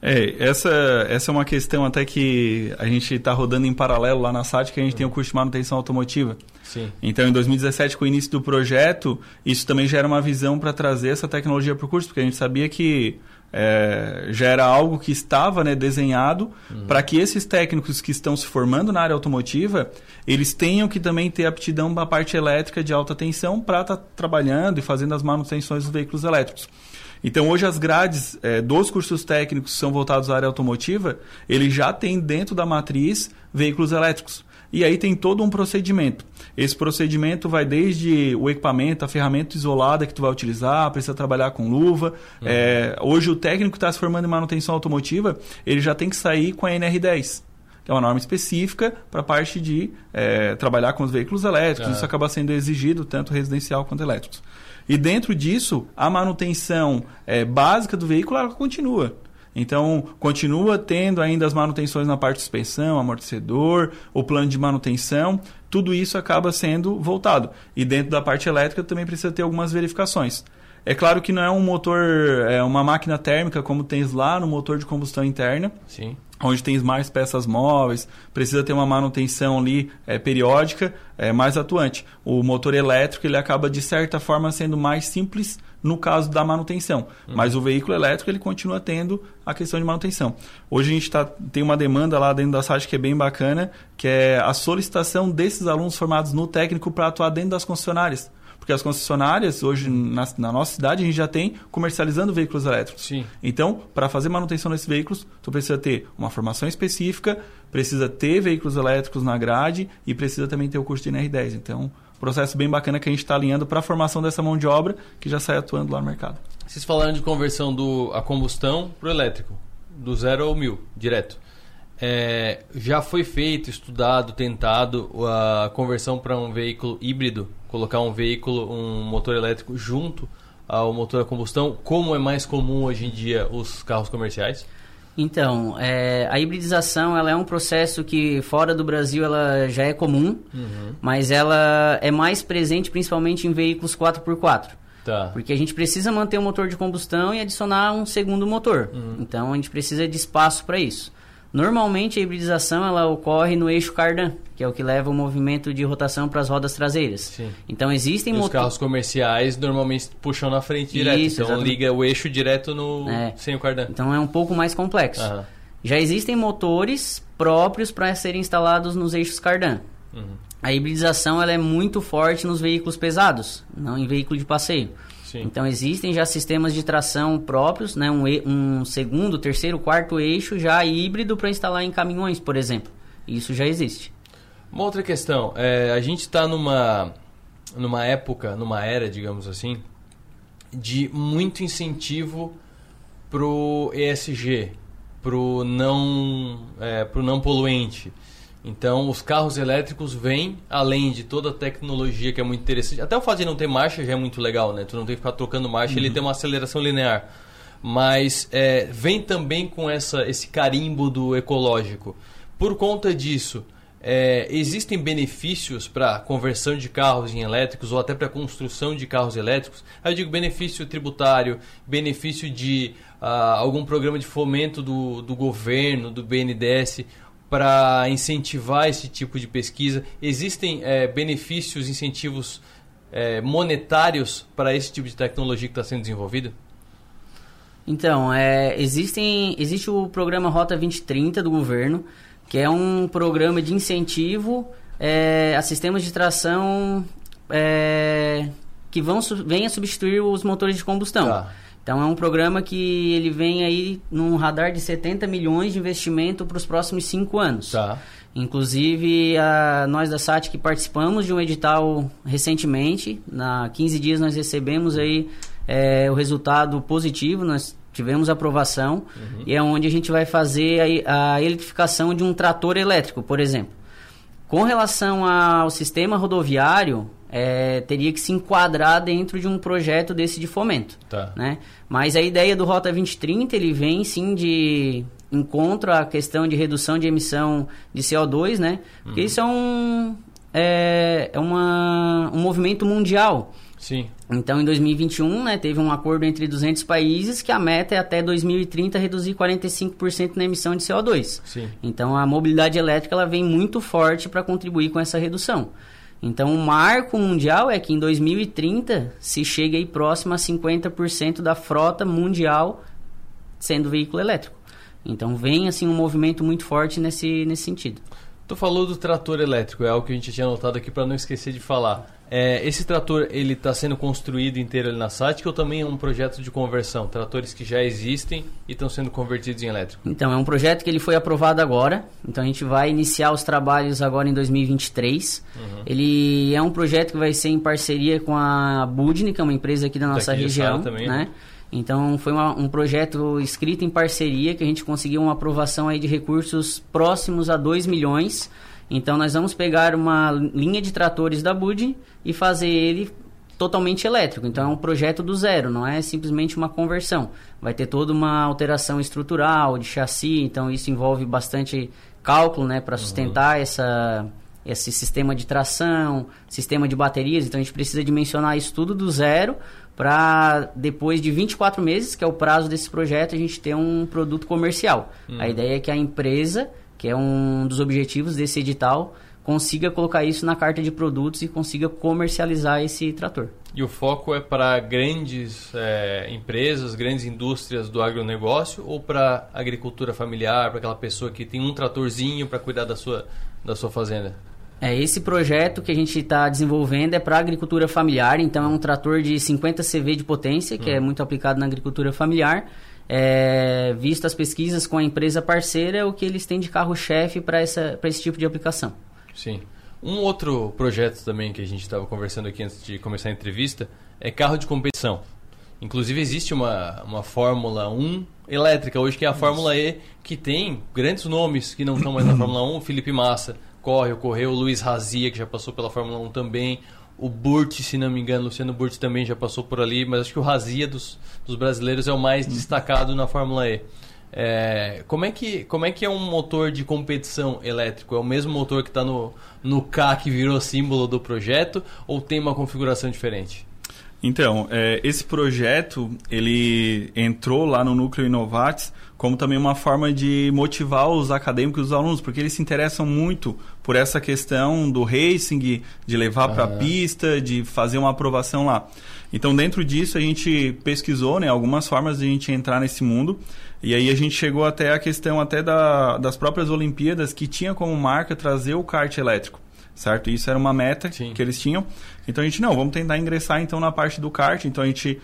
É, essa, essa é uma questão até que a gente está rodando em paralelo lá na SAT, que a gente tem o curso de manutenção automotiva. Sim. Então, em 2017, com o início do projeto, isso também já era uma visão para trazer essa tecnologia para o curso, porque a gente sabia que é, já era algo que estava né, desenhado uhum. para que esses técnicos que estão se formando na área automotiva, eles tenham que também ter aptidão para a parte elétrica de alta tensão para estar tá trabalhando e fazendo as manutenções dos veículos elétricos. Então, hoje, as grades é, dos cursos técnicos que são voltados à área automotiva, ele já tem dentro da matriz veículos elétricos. E aí tem todo um procedimento. Esse procedimento vai desde o equipamento, a ferramenta isolada que tu vai utilizar, precisa trabalhar com luva. Uhum. É, hoje o técnico que está se formando em manutenção automotiva, ele já tem que sair com a NR10 que é uma norma específica para a parte de é, trabalhar com os veículos elétricos. Isso acaba sendo exigido tanto residencial quanto elétricos. E dentro disso, a manutenção é, básica do veículo ela continua. Então, continua tendo ainda as manutenções na parte de suspensão, amortecedor, o plano de manutenção, tudo isso acaba sendo voltado. E dentro da parte elétrica também precisa ter algumas verificações. É claro que não é um motor, é uma máquina térmica como tens lá no motor de combustão interna. Sim onde tem mais peças móveis, precisa ter uma manutenção ali é, periódica, é, mais atuante. O motor elétrico ele acaba de certa forma sendo mais simples no caso da manutenção, uhum. mas o veículo elétrico ele continua tendo a questão de manutenção. Hoje a gente tá, tem uma demanda lá dentro da SAT que é bem bacana, que é a solicitação desses alunos formados no técnico para atuar dentro das concessionárias Porque as concessionárias, hoje na, na nossa cidade, a gente já tem comercializando veículos elétricos. Sim. Então, para fazer manutenção desses veículos, tu precisa ter uma formação específica, precisa ter veículos elétricos na grade e precisa também ter o curso de NR10. Então, processo bem bacana que a gente está alinhando para a formação dessa mão de obra que já sai atuando lá no mercado. Vocês falaram de conversão do a combustão para o elétrico, do zero ao mil, direto. É, já foi feito, estudado, tentado a conversão para um veículo híbrido, colocar um veículo, um motor elétrico junto ao motor a combustão, como é mais comum hoje em dia os carros comerciais? Então, é, a hibridização ela é um processo que fora do Brasil ela já é comum, Uhum. mas ela é mais presente principalmente em veículos 4x4. Tá. Porque a gente precisa manter o motor de combustão e adicionar um segundo motor. Então a gente precisa de espaço para isso. Normalmente a hibridização ela ocorre no eixo cardan, que é o que leva o movimento de rotação para as rodas traseiras. Sim. Então existem E os carros comerciais normalmente puxam na frente direto, Isso, então exatamente. liga o eixo direto no É. sem o cardan. Então é um pouco mais complexo. Aham. Já existem motores próprios para serem instalados nos eixos cardan. Uhum. A hibridização ela é muito forte nos veículos pesados, não em veículo de passeio. Sim. Então existem já sistemas de tração próprios, né, um, um segundo, terceiro, quarto eixo já híbrido para instalar em caminhões, por exemplo. Isso já existe. Uma outra questão, é, a gente está numa, numa época, numa era, digamos assim, de muito incentivo pro ESG, pro não, é, pro não poluente. Então, os carros elétricos vêm, além de toda a tecnologia que é muito interessante. Até o fato de não ter marcha já é muito legal, né? Tu não tem que ficar trocando marcha, ele tem uma aceleração linear. Mas é, vem também com essa, esse carimbo do ecológico. Por conta disso, é, existem benefícios para conversão de carros em elétricos ou até para construção de carros elétricos? Aí eu digo benefício tributário, benefício de ah, algum programa de fomento do, do governo, do BNDES, para incentivar esse tipo de pesquisa. Existem é, benefícios, incentivos é, monetários para esse tipo de tecnologia que está sendo desenvolvida? Então, é, existem, existe o programa Rota 2030 do governo, que é um programa de incentivo é, a sistemas de tração é, que vão su- vêm a substituir os motores de combustão. Tá. Então é um programa que ele vem aí num radar de 70 milhões de investimento para os próximos cinco anos. Tá. Inclusive, a, nós da SAT que participamos de um edital recentemente, na 15 dias nós recebemos aí é, o resultado positivo, nós tivemos aprovação, e é onde a gente vai fazer a, a eletrificação de um trator elétrico, por exemplo. Com relação ao sistema rodoviário, é, teria que se enquadrar dentro de um projeto desse de fomento. Tá. Né? Mas a ideia do Rota 2030, ele vem sim de encontro à questão de redução de emissão de CO2, né? Porque isso é um, é, é uma, um movimento mundial. Sim. Então, em 2021, né, teve um acordo entre 200 países que a meta é até 2030 reduzir 45% na emissão de CO2. Sim. Então, a mobilidade elétrica ela vem muito forte para contribuir com essa redução. Então, o marco mundial é que em 2030 se chegue aí próximo a 50% da frota mundial sendo veículo elétrico. Então, vem assim um movimento muito forte nesse, nesse sentido. Tu falou do trator elétrico, é algo que a gente tinha anotado aqui para não esquecer de falar. É, esse trator ele está sendo construído inteiro ali na SATIC ou também é um projeto de conversão? Tratores que já existem e estão sendo convertidos em elétrico? Então, é um projeto que ele foi aprovado agora. Então, a gente vai iniciar os trabalhos agora em 2023. Uhum. Ele é um projeto que vai ser em parceria com a Budni, que é uma empresa aqui da nossa Daqui de região. Também, né? né? Então, foi uma- um projeto escrito em parceria que a gente conseguiu uma aprovação aí de recursos próximos a 2 milhões. Então, nós vamos pegar uma linha de tratores da Budni e fazer ele totalmente elétrico. Então, é um projeto do zero, não é simplesmente uma conversão. Vai ter toda uma alteração estrutural, de chassi, então isso envolve bastante cálculo, né, para sustentar essa esse sistema de tração, sistema de baterias, então a gente precisa dimensionar isso tudo do zero para depois de 24 meses, que é o prazo desse projeto, a gente ter um produto comercial. Hum. A ideia é que a empresa, que é um dos objetivos desse edital, consiga colocar isso na carta de produtos e consiga comercializar esse trator. E o foco é para grandes é, empresas, grandes indústrias do agronegócio ou para agricultura familiar, para aquela pessoa que tem um tratorzinho para cuidar da sua, da sua fazenda? É, esse projeto que a gente está desenvolvendo é para agricultura familiar, então é um trator de 50 CV de potência, que é muito aplicado na agricultura familiar. É, visto as pesquisas com a empresa parceira, é o que eles têm de carro-chefe para esse tipo de aplicação. Sim. Um outro projeto também que a gente estava conversando aqui antes de começar a entrevista é carro de competição. Inclusive existe uma, uma Fórmula 1 elétrica hoje, que é a Fórmula E, que tem grandes nomes que não estão mais na Fórmula 1. Felipe Massa corre, ocorreu, o Luiz Razia, que já passou pela Fórmula 1 também. O Burt, se não me engano, Luciano Burt também já passou por ali, mas acho que o Razia dos, dos brasileiros é o mais destacado na Fórmula E. É, como, é que, como é que é um motor de competição elétrico? É o mesmo motor que está no, no K que virou símbolo do projeto ou tem uma configuração diferente? Então, é, esse projeto ele entrou lá no Núcleo Inovates como também uma forma de motivar os acadêmicos e os alunos, porque eles se interessam muito por essa questão do racing, de levar para a pista, de fazer uma aprovação lá. Então, dentro disso, a gente pesquisou né, algumas formas de a gente entrar nesse mundo. E aí a gente chegou até a questão até da, das próprias Olimpíadas, que tinha como marca trazer o kart elétrico certo? Isso era uma meta Sim. que eles tinham. Então a gente, não, vamos tentar ingressar então na parte do kart. Então a gente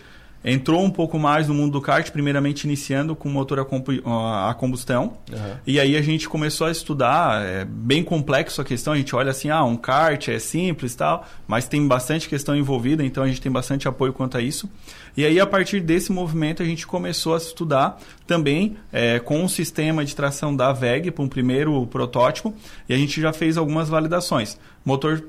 entrou um pouco mais no mundo do kart, primeiramente iniciando com motor a, combustão. Uhum. E aí a gente começou a estudar, é bem complexo a questão, a gente olha assim, ah, um kart é simples e tal, mas tem bastante questão envolvida, então a gente tem bastante apoio quanto a isso. E aí, a partir desse movimento, a gente começou a estudar também é, com o sistema de tração da VEG para um primeiro protótipo, e a gente já fez algumas validações. Motor,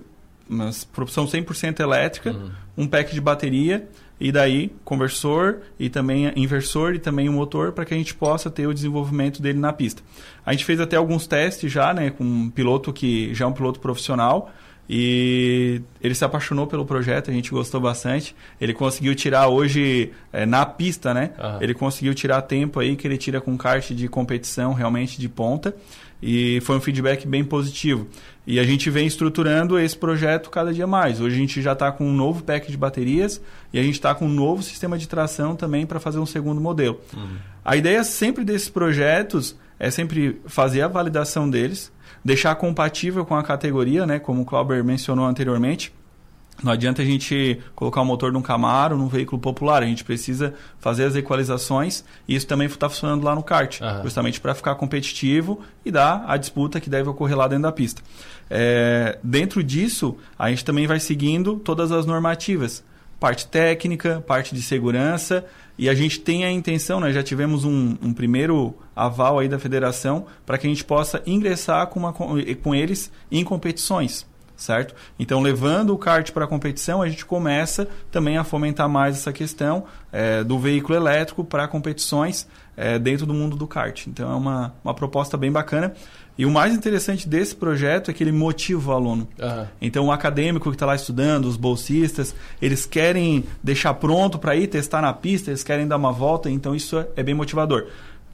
produção 100% elétrica, uhum. um pack de bateria, e daí conversor e também inversor e também o motor para que a gente possa ter o desenvolvimento dele na pista. A gente fez até alguns testes já, né, com um piloto que já é um piloto profissional e ele se apaixonou pelo projeto, a gente gostou bastante. Ele conseguiu tirar hoje é, na pista, né? Uhum. Ele conseguiu tirar tempo aí que ele tira com kart de competição realmente de ponta e foi um feedback bem positivo. E a gente vem estruturando esse projeto cada dia mais. Hoje a gente já está com um novo pack de baterias e a gente está com um novo sistema de tração também para fazer um segundo modelo. Uhum. A ideia sempre desses projetos é sempre fazer a validação deles, deixar compatível com a categoria, né, como o Clauber mencionou anteriormente. Não adianta a gente colocar o motor de um Camaro num veículo popular, a gente precisa fazer as equalizações e isso também está funcionando lá no kart, uhum. justamente para ficar competitivo e dar a disputa que deve ocorrer lá dentro da pista. É, dentro disso, a gente também vai seguindo todas as normativas, parte técnica, parte de segurança e a gente tem a intenção, né, já tivemos um, um primeiro aval aí da federação para que a gente possa ingressar com, uma, com eles em competições certo? Então, levando o kart para a competição, a gente começa também a fomentar mais essa questão é, do veículo elétrico para competições é, dentro do mundo do kart. Então, é uma, uma proposta bem bacana. E o mais interessante desse projeto é que ele motiva o aluno. Uhum. Então, o acadêmico que está lá estudando, os bolsistas, eles querem deixar pronto para ir testar na pista, eles querem dar uma volta, então isso é bem motivador.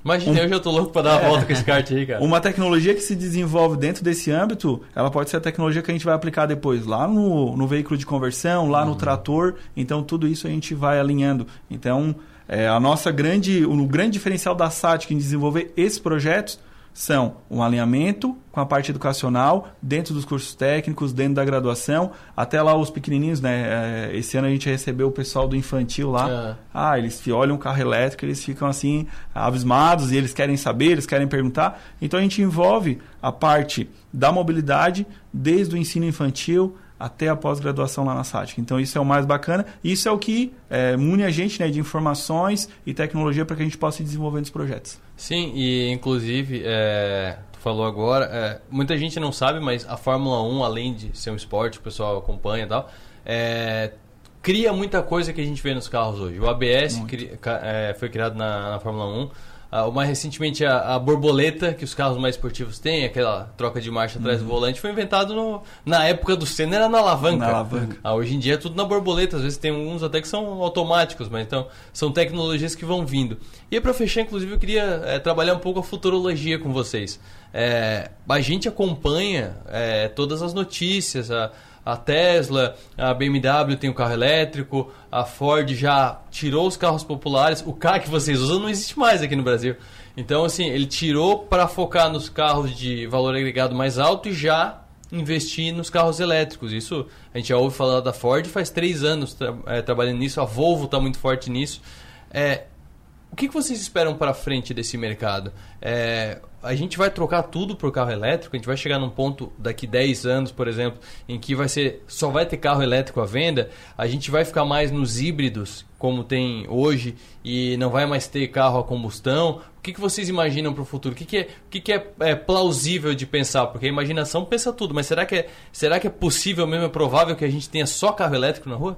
Imagina, um... eu já tô louco para dar uma é... volta com esse kart aí, cara. Uma tecnologia que se desenvolve dentro desse âmbito, ela pode ser a tecnologia que a gente vai aplicar depois lá no, no veículo de conversão, lá uhum. no trator. Então, tudo isso a gente vai alinhando. Então, é, a nossa grande, o grande diferencial da SAT em desenvolver esses projetos são um alinhamento com a parte educacional dentro dos cursos técnicos, dentro da graduação, até lá os pequenininhos, né? É, esse ano a gente recebeu o pessoal do infantil lá. É. Ah, eles olham o carro elétrico, eles ficam assim abismados e eles querem saber, eles querem perguntar. Então a gente envolve a parte da mobilidade desde o ensino infantil até a pós-graduação lá na SATIC. Então isso é o mais bacana. Isso é o que é, une a gente né, de informações e tecnologia para que a gente possa ir desenvolvendo os projetos. Sim, e inclusive, é, tu falou agora, é, muita gente não sabe, mas a Fórmula 1, além de ser um esporte, o pessoal acompanha e tal, é, cria muita coisa que a gente vê nos carros hoje. O ABS cri, é, foi criado na, na Fórmula 1 Uh, mais recentemente, a, a, borboleta, que os carros mais esportivos têm, aquela troca de marcha atrás uhum. do volante, foi inventado no, na época do Senna, era na alavanca. Na alavanca. Uh, hoje em dia é tudo na borboleta, às vezes tem alguns até que são automáticos, mas então são tecnologias que vão vindo. E para fechar, inclusive, eu queria é, trabalhar um pouco a futurologia com vocês. É, a gente acompanha é, todas as notícias, a a Tesla, a BMW tem o carro elétrico, a Ford já tirou os carros populares. O carro que vocês usam não existe mais aqui no Brasil. Então, assim, ele tirou para focar nos carros de valor agregado mais alto e já investir nos carros elétricos. Isso a gente já ouve falar da Ford faz três anos tra é, trabalhando nisso, a Volvo está muito forte nisso. É, o que, que vocês esperam para frente desse mercado? É, a gente vai trocar tudo por carro elétrico? A gente vai chegar num ponto daqui 10 anos, por exemplo, em que vai ser só vai ter carro elétrico à venda? A gente vai ficar mais nos híbridos, como tem hoje, e não vai mais ter carro a combustão? O que, que vocês imaginam para o futuro? O que, que, é, o que, que é, é, plausível de pensar? Porque a imaginação pensa tudo, mas será que, é, será que é possível mesmo, é provável que a gente tenha só carro elétrico na rua?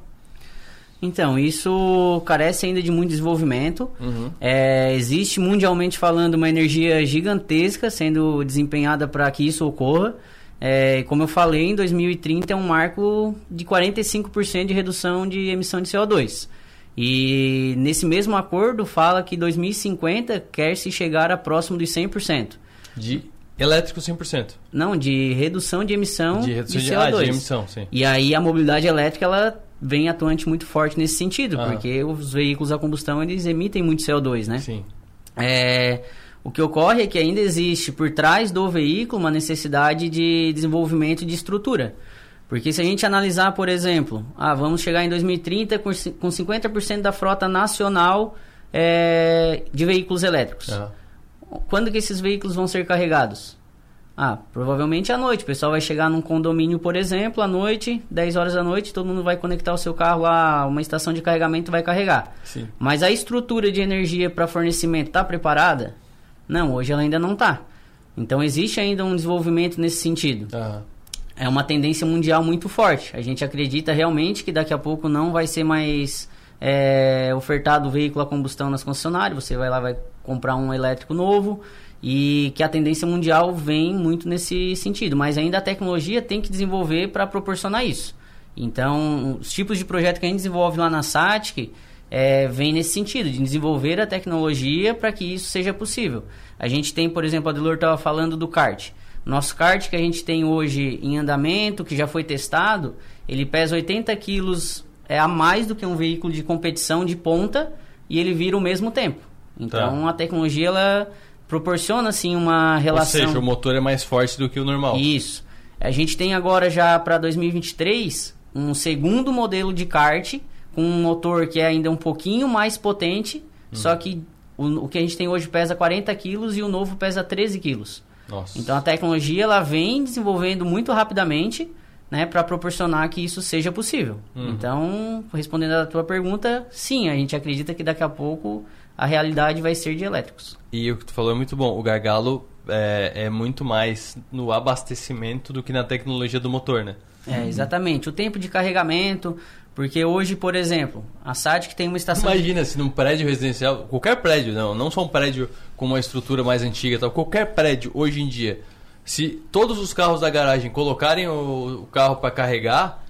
Então, isso carece ainda de muito desenvolvimento. Uhum. É, existe mundialmente falando uma energia gigantesca sendo desempenhada para que isso ocorra. É, como eu falei, em 2030 é um marco de 45% de redução de emissão de CO2. E nesse mesmo acordo fala que 2050 quer se chegar a próximo dos 100%. De elétrico 100%? Não, de redução de emissão de, redução de de, CO2. ah, de emissão, sim. E aí a mobilidade elétrica ela vem atuante muito forte nesse sentido, Ah. porque os veículos a combustão eles emitem muito CO2, né? Sim. É, o que ocorre é que ainda existe por trás do veículo uma necessidade de desenvolvimento de estrutura. Porque se a gente analisar, por exemplo, ah, vamos chegar em 2030 com, ci- com 50% da frota nacional é, de veículos elétricos. Ah. Quando que esses veículos vão ser carregados? Ah, provavelmente à noite. O pessoal vai chegar num condomínio, por exemplo, à noite, 10 horas da noite, todo mundo vai conectar o seu carro lá, uma estação de carregamento vai carregar. Sim. Mas a estrutura de energia para fornecimento está preparada? Não, hoje ela ainda não está. Então existe ainda um desenvolvimento nesse sentido. É uma tendência mundial muito forte. A gente acredita realmente que daqui a pouco não vai ser mais é, ofertado veículo a combustão nas concessionárias. Você vai lá vai comprar um elétrico novo e que a tendência mundial vem muito nesse sentido. Mas ainda a tecnologia tem que desenvolver para proporcionar isso. Então, os tipos de projeto que a gente desenvolve lá na SATIC é, vem nesse sentido, de desenvolver a tecnologia para que isso seja possível. A gente tem, por exemplo, a Delor estava falando do kart. Nosso kart que a gente tem hoje em andamento, que já foi testado, ele pesa 80 quilos é, a mais do que um veículo de competição de ponta e ele vira o mesmo tempo. Então, a tecnologia ela proporciona assim uma relação... Ou seja, o motor é mais forte do que o normal. Isso. A gente tem agora já para 2023 um segundo modelo de kart com um motor que é ainda um pouquinho mais potente, Hum. só que o, o que a gente tem hoje pesa 40 quilos e o novo pesa 13 quilos. Nossa. Então a tecnologia ela vem desenvolvendo muito rapidamente, né, para proporcionar que isso seja possível. Uhum. Então, respondendo à tua pergunta, sim, a gente acredita que daqui a pouco a realidade vai ser de elétricos. E o que tu falou é muito bom. O gargalo é, é muito mais no abastecimento do que na tecnologia do motor, né? É, exatamente. O tempo de carregamento, porque hoje, por exemplo, a SATIC tem uma estação... de- Imagina se num prédio residencial, qualquer prédio, não, não só um prédio com uma estrutura mais antiga, tal, qualquer prédio hoje em dia, se todos os carros da garagem colocarem o, o carro para carregar,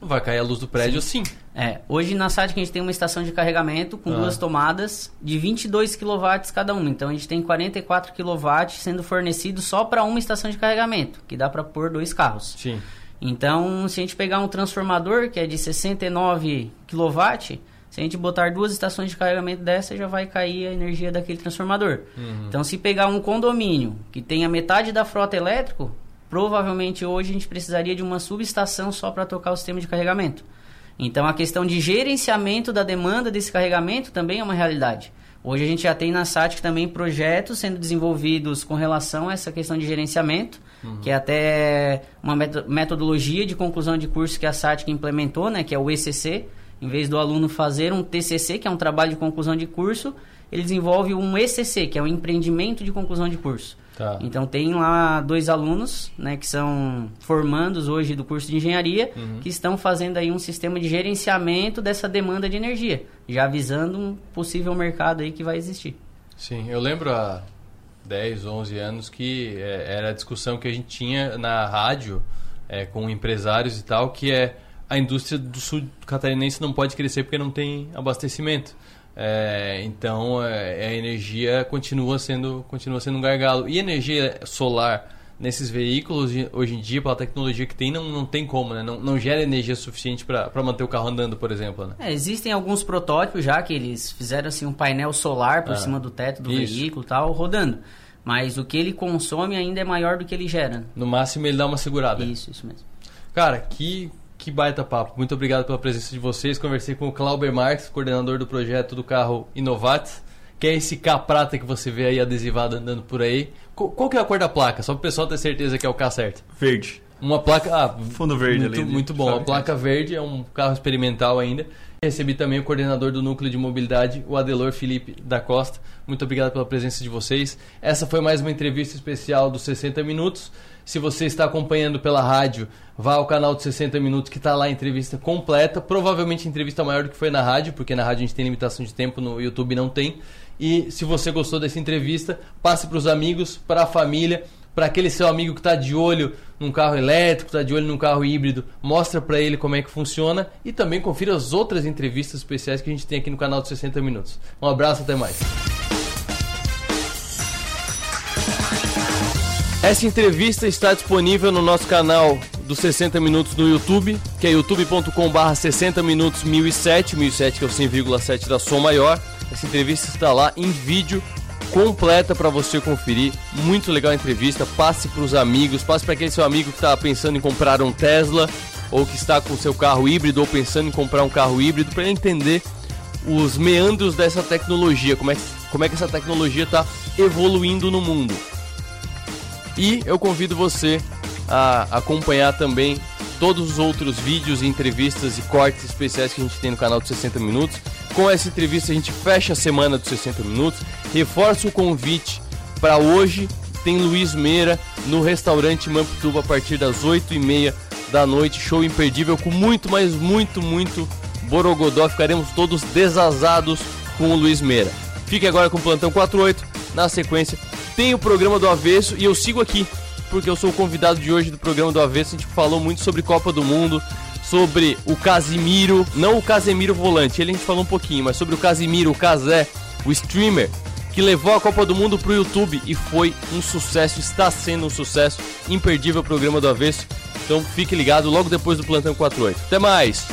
vai cair a luz do prédio sim. É, hoje na SATIC a gente tem uma estação de carregamento com Ah. duas tomadas de 22 kW cada uma. Então a gente tem 44 kW sendo fornecido só para uma estação de carregamento, que dá para pôr dois carros. Sim. Então, se a gente pegar um transformador que é de 69 kW, se a gente botar duas estações de carregamento dessa, já vai cair a energia daquele transformador. Uhum. Então, se pegar um condomínio que tenha metade da frota elétrico, provavelmente hoje a gente precisaria de uma subestação só para tocar o sistema de carregamento. Então, a questão de gerenciamento da demanda desse carregamento também é uma realidade. Hoje a gente já tem na SATIC também projetos sendo desenvolvidos com relação a essa questão de gerenciamento, Uhum. que é até uma meto- metodologia de conclusão de curso que a SATIC implementou, né, que é o ECC. Em vez do aluno fazer um TCC, que é um trabalho de conclusão de curso, ele desenvolve um ECC, que é um empreendimento de conclusão de curso. Tá. Então tem lá dois alunos, né, que são formandos hoje do curso de engenharia, Uhum. que estão fazendo aí um sistema de gerenciamento dessa demanda de energia, já avisando um possível mercado aí que vai existir. Sim, eu lembro há 10, 11 anos que é, era a discussão que a gente tinha na rádio é, com empresários e tal, que é a indústria do sul catarinense não pode crescer porque não tem abastecimento. É, então é, a energia continua sendo, continua sendo um gargalo. E energia solar nesses veículos hoje em dia, pela tecnologia que tem, não, não tem como, né? Não, não gera energia suficiente para manter o carro andando, por exemplo. Né? É, existem alguns protótipos já que eles fizeram assim um painel solar por Ah, cima do teto do isso. veículo e tal, rodando. Mas o que ele consome ainda é maior do que ele gera. No máximo ele dá uma segurada. Isso, isso mesmo. Cara, que, que baita papo. Muito obrigado pela presença de vocês. Conversei com o Clauber Marques, coordenador do projeto do carro Innovatis, que é esse K prata que você vê aí adesivado andando por aí. Qual, qual que é a cor da placa? Só para o pessoal ter certeza que é o K certo. Verde. Uma placa. Ah, Fundo verde muito, ali. Muito bom. A placa verde é um carro experimental ainda. Recebi também o coordenador do núcleo de mobilidade, o Adelor Felipe da Costa. Muito obrigado pela presença de vocês. Essa foi mais uma entrevista especial dos 60 Minutos. Se você está acompanhando pela rádio, vá ao canal de 60 Minutos que está lá a entrevista completa. Provavelmente entrevista maior do que foi na rádio, porque na rádio a gente tem limitação de tempo, no YouTube não tem. E se você gostou dessa entrevista, passe para os amigos, para a família para aquele seu amigo que está de olho num carro elétrico, está de olho num carro híbrido, mostra para ele como é que funciona e também confira as outras entrevistas especiais que a gente tem aqui no canal de 60 Minutos. Um abraço, até mais. Essa entrevista está disponível no nosso canal dos 60 Minutos no YouTube, que é youtube.com/barra 60 minutos 1007, 1007 que é o 100,7 da som maior. Essa entrevista está lá em vídeo completa para você conferir. Muito legal a entrevista. Passe para os amigos, passe para aquele seu amigo que está pensando em comprar um Tesla ou que está com seu carro híbrido ou pensando em comprar um carro híbrido para entender os meandros dessa tecnologia, como é, como é que essa tecnologia está evoluindo no mundo. E eu convido você a acompanhar também todos os outros vídeos, entrevistas e cortes especiais que a gente tem no canal de 60 Minutos. Com essa entrevista a gente fecha a semana dos 60 Minutos. Reforço o convite para hoje. Tem Luiz Meira no restaurante Mamptuba a partir das 8h30 da noite. Show imperdível com muito, mas muito, muito borogodó. Ficaremos todos desazados com o Luiz Meira. Fique agora com o Plantão 48. Na sequência tem o programa do Avesso e eu sigo aqui porque eu sou o convidado de hoje do programa do Avesso. A gente falou muito sobre Copa do Mundo, sobre o Casimiro, não o Casemiro volante, ele a gente falou um pouquinho, mas sobre o Casimiro, o Casé, o streamer que levou a Copa do Mundo pro YouTube e foi um sucesso, está sendo um sucesso, imperdível o programa do Avesso. Então fique ligado logo depois do Plantão 48. Até mais!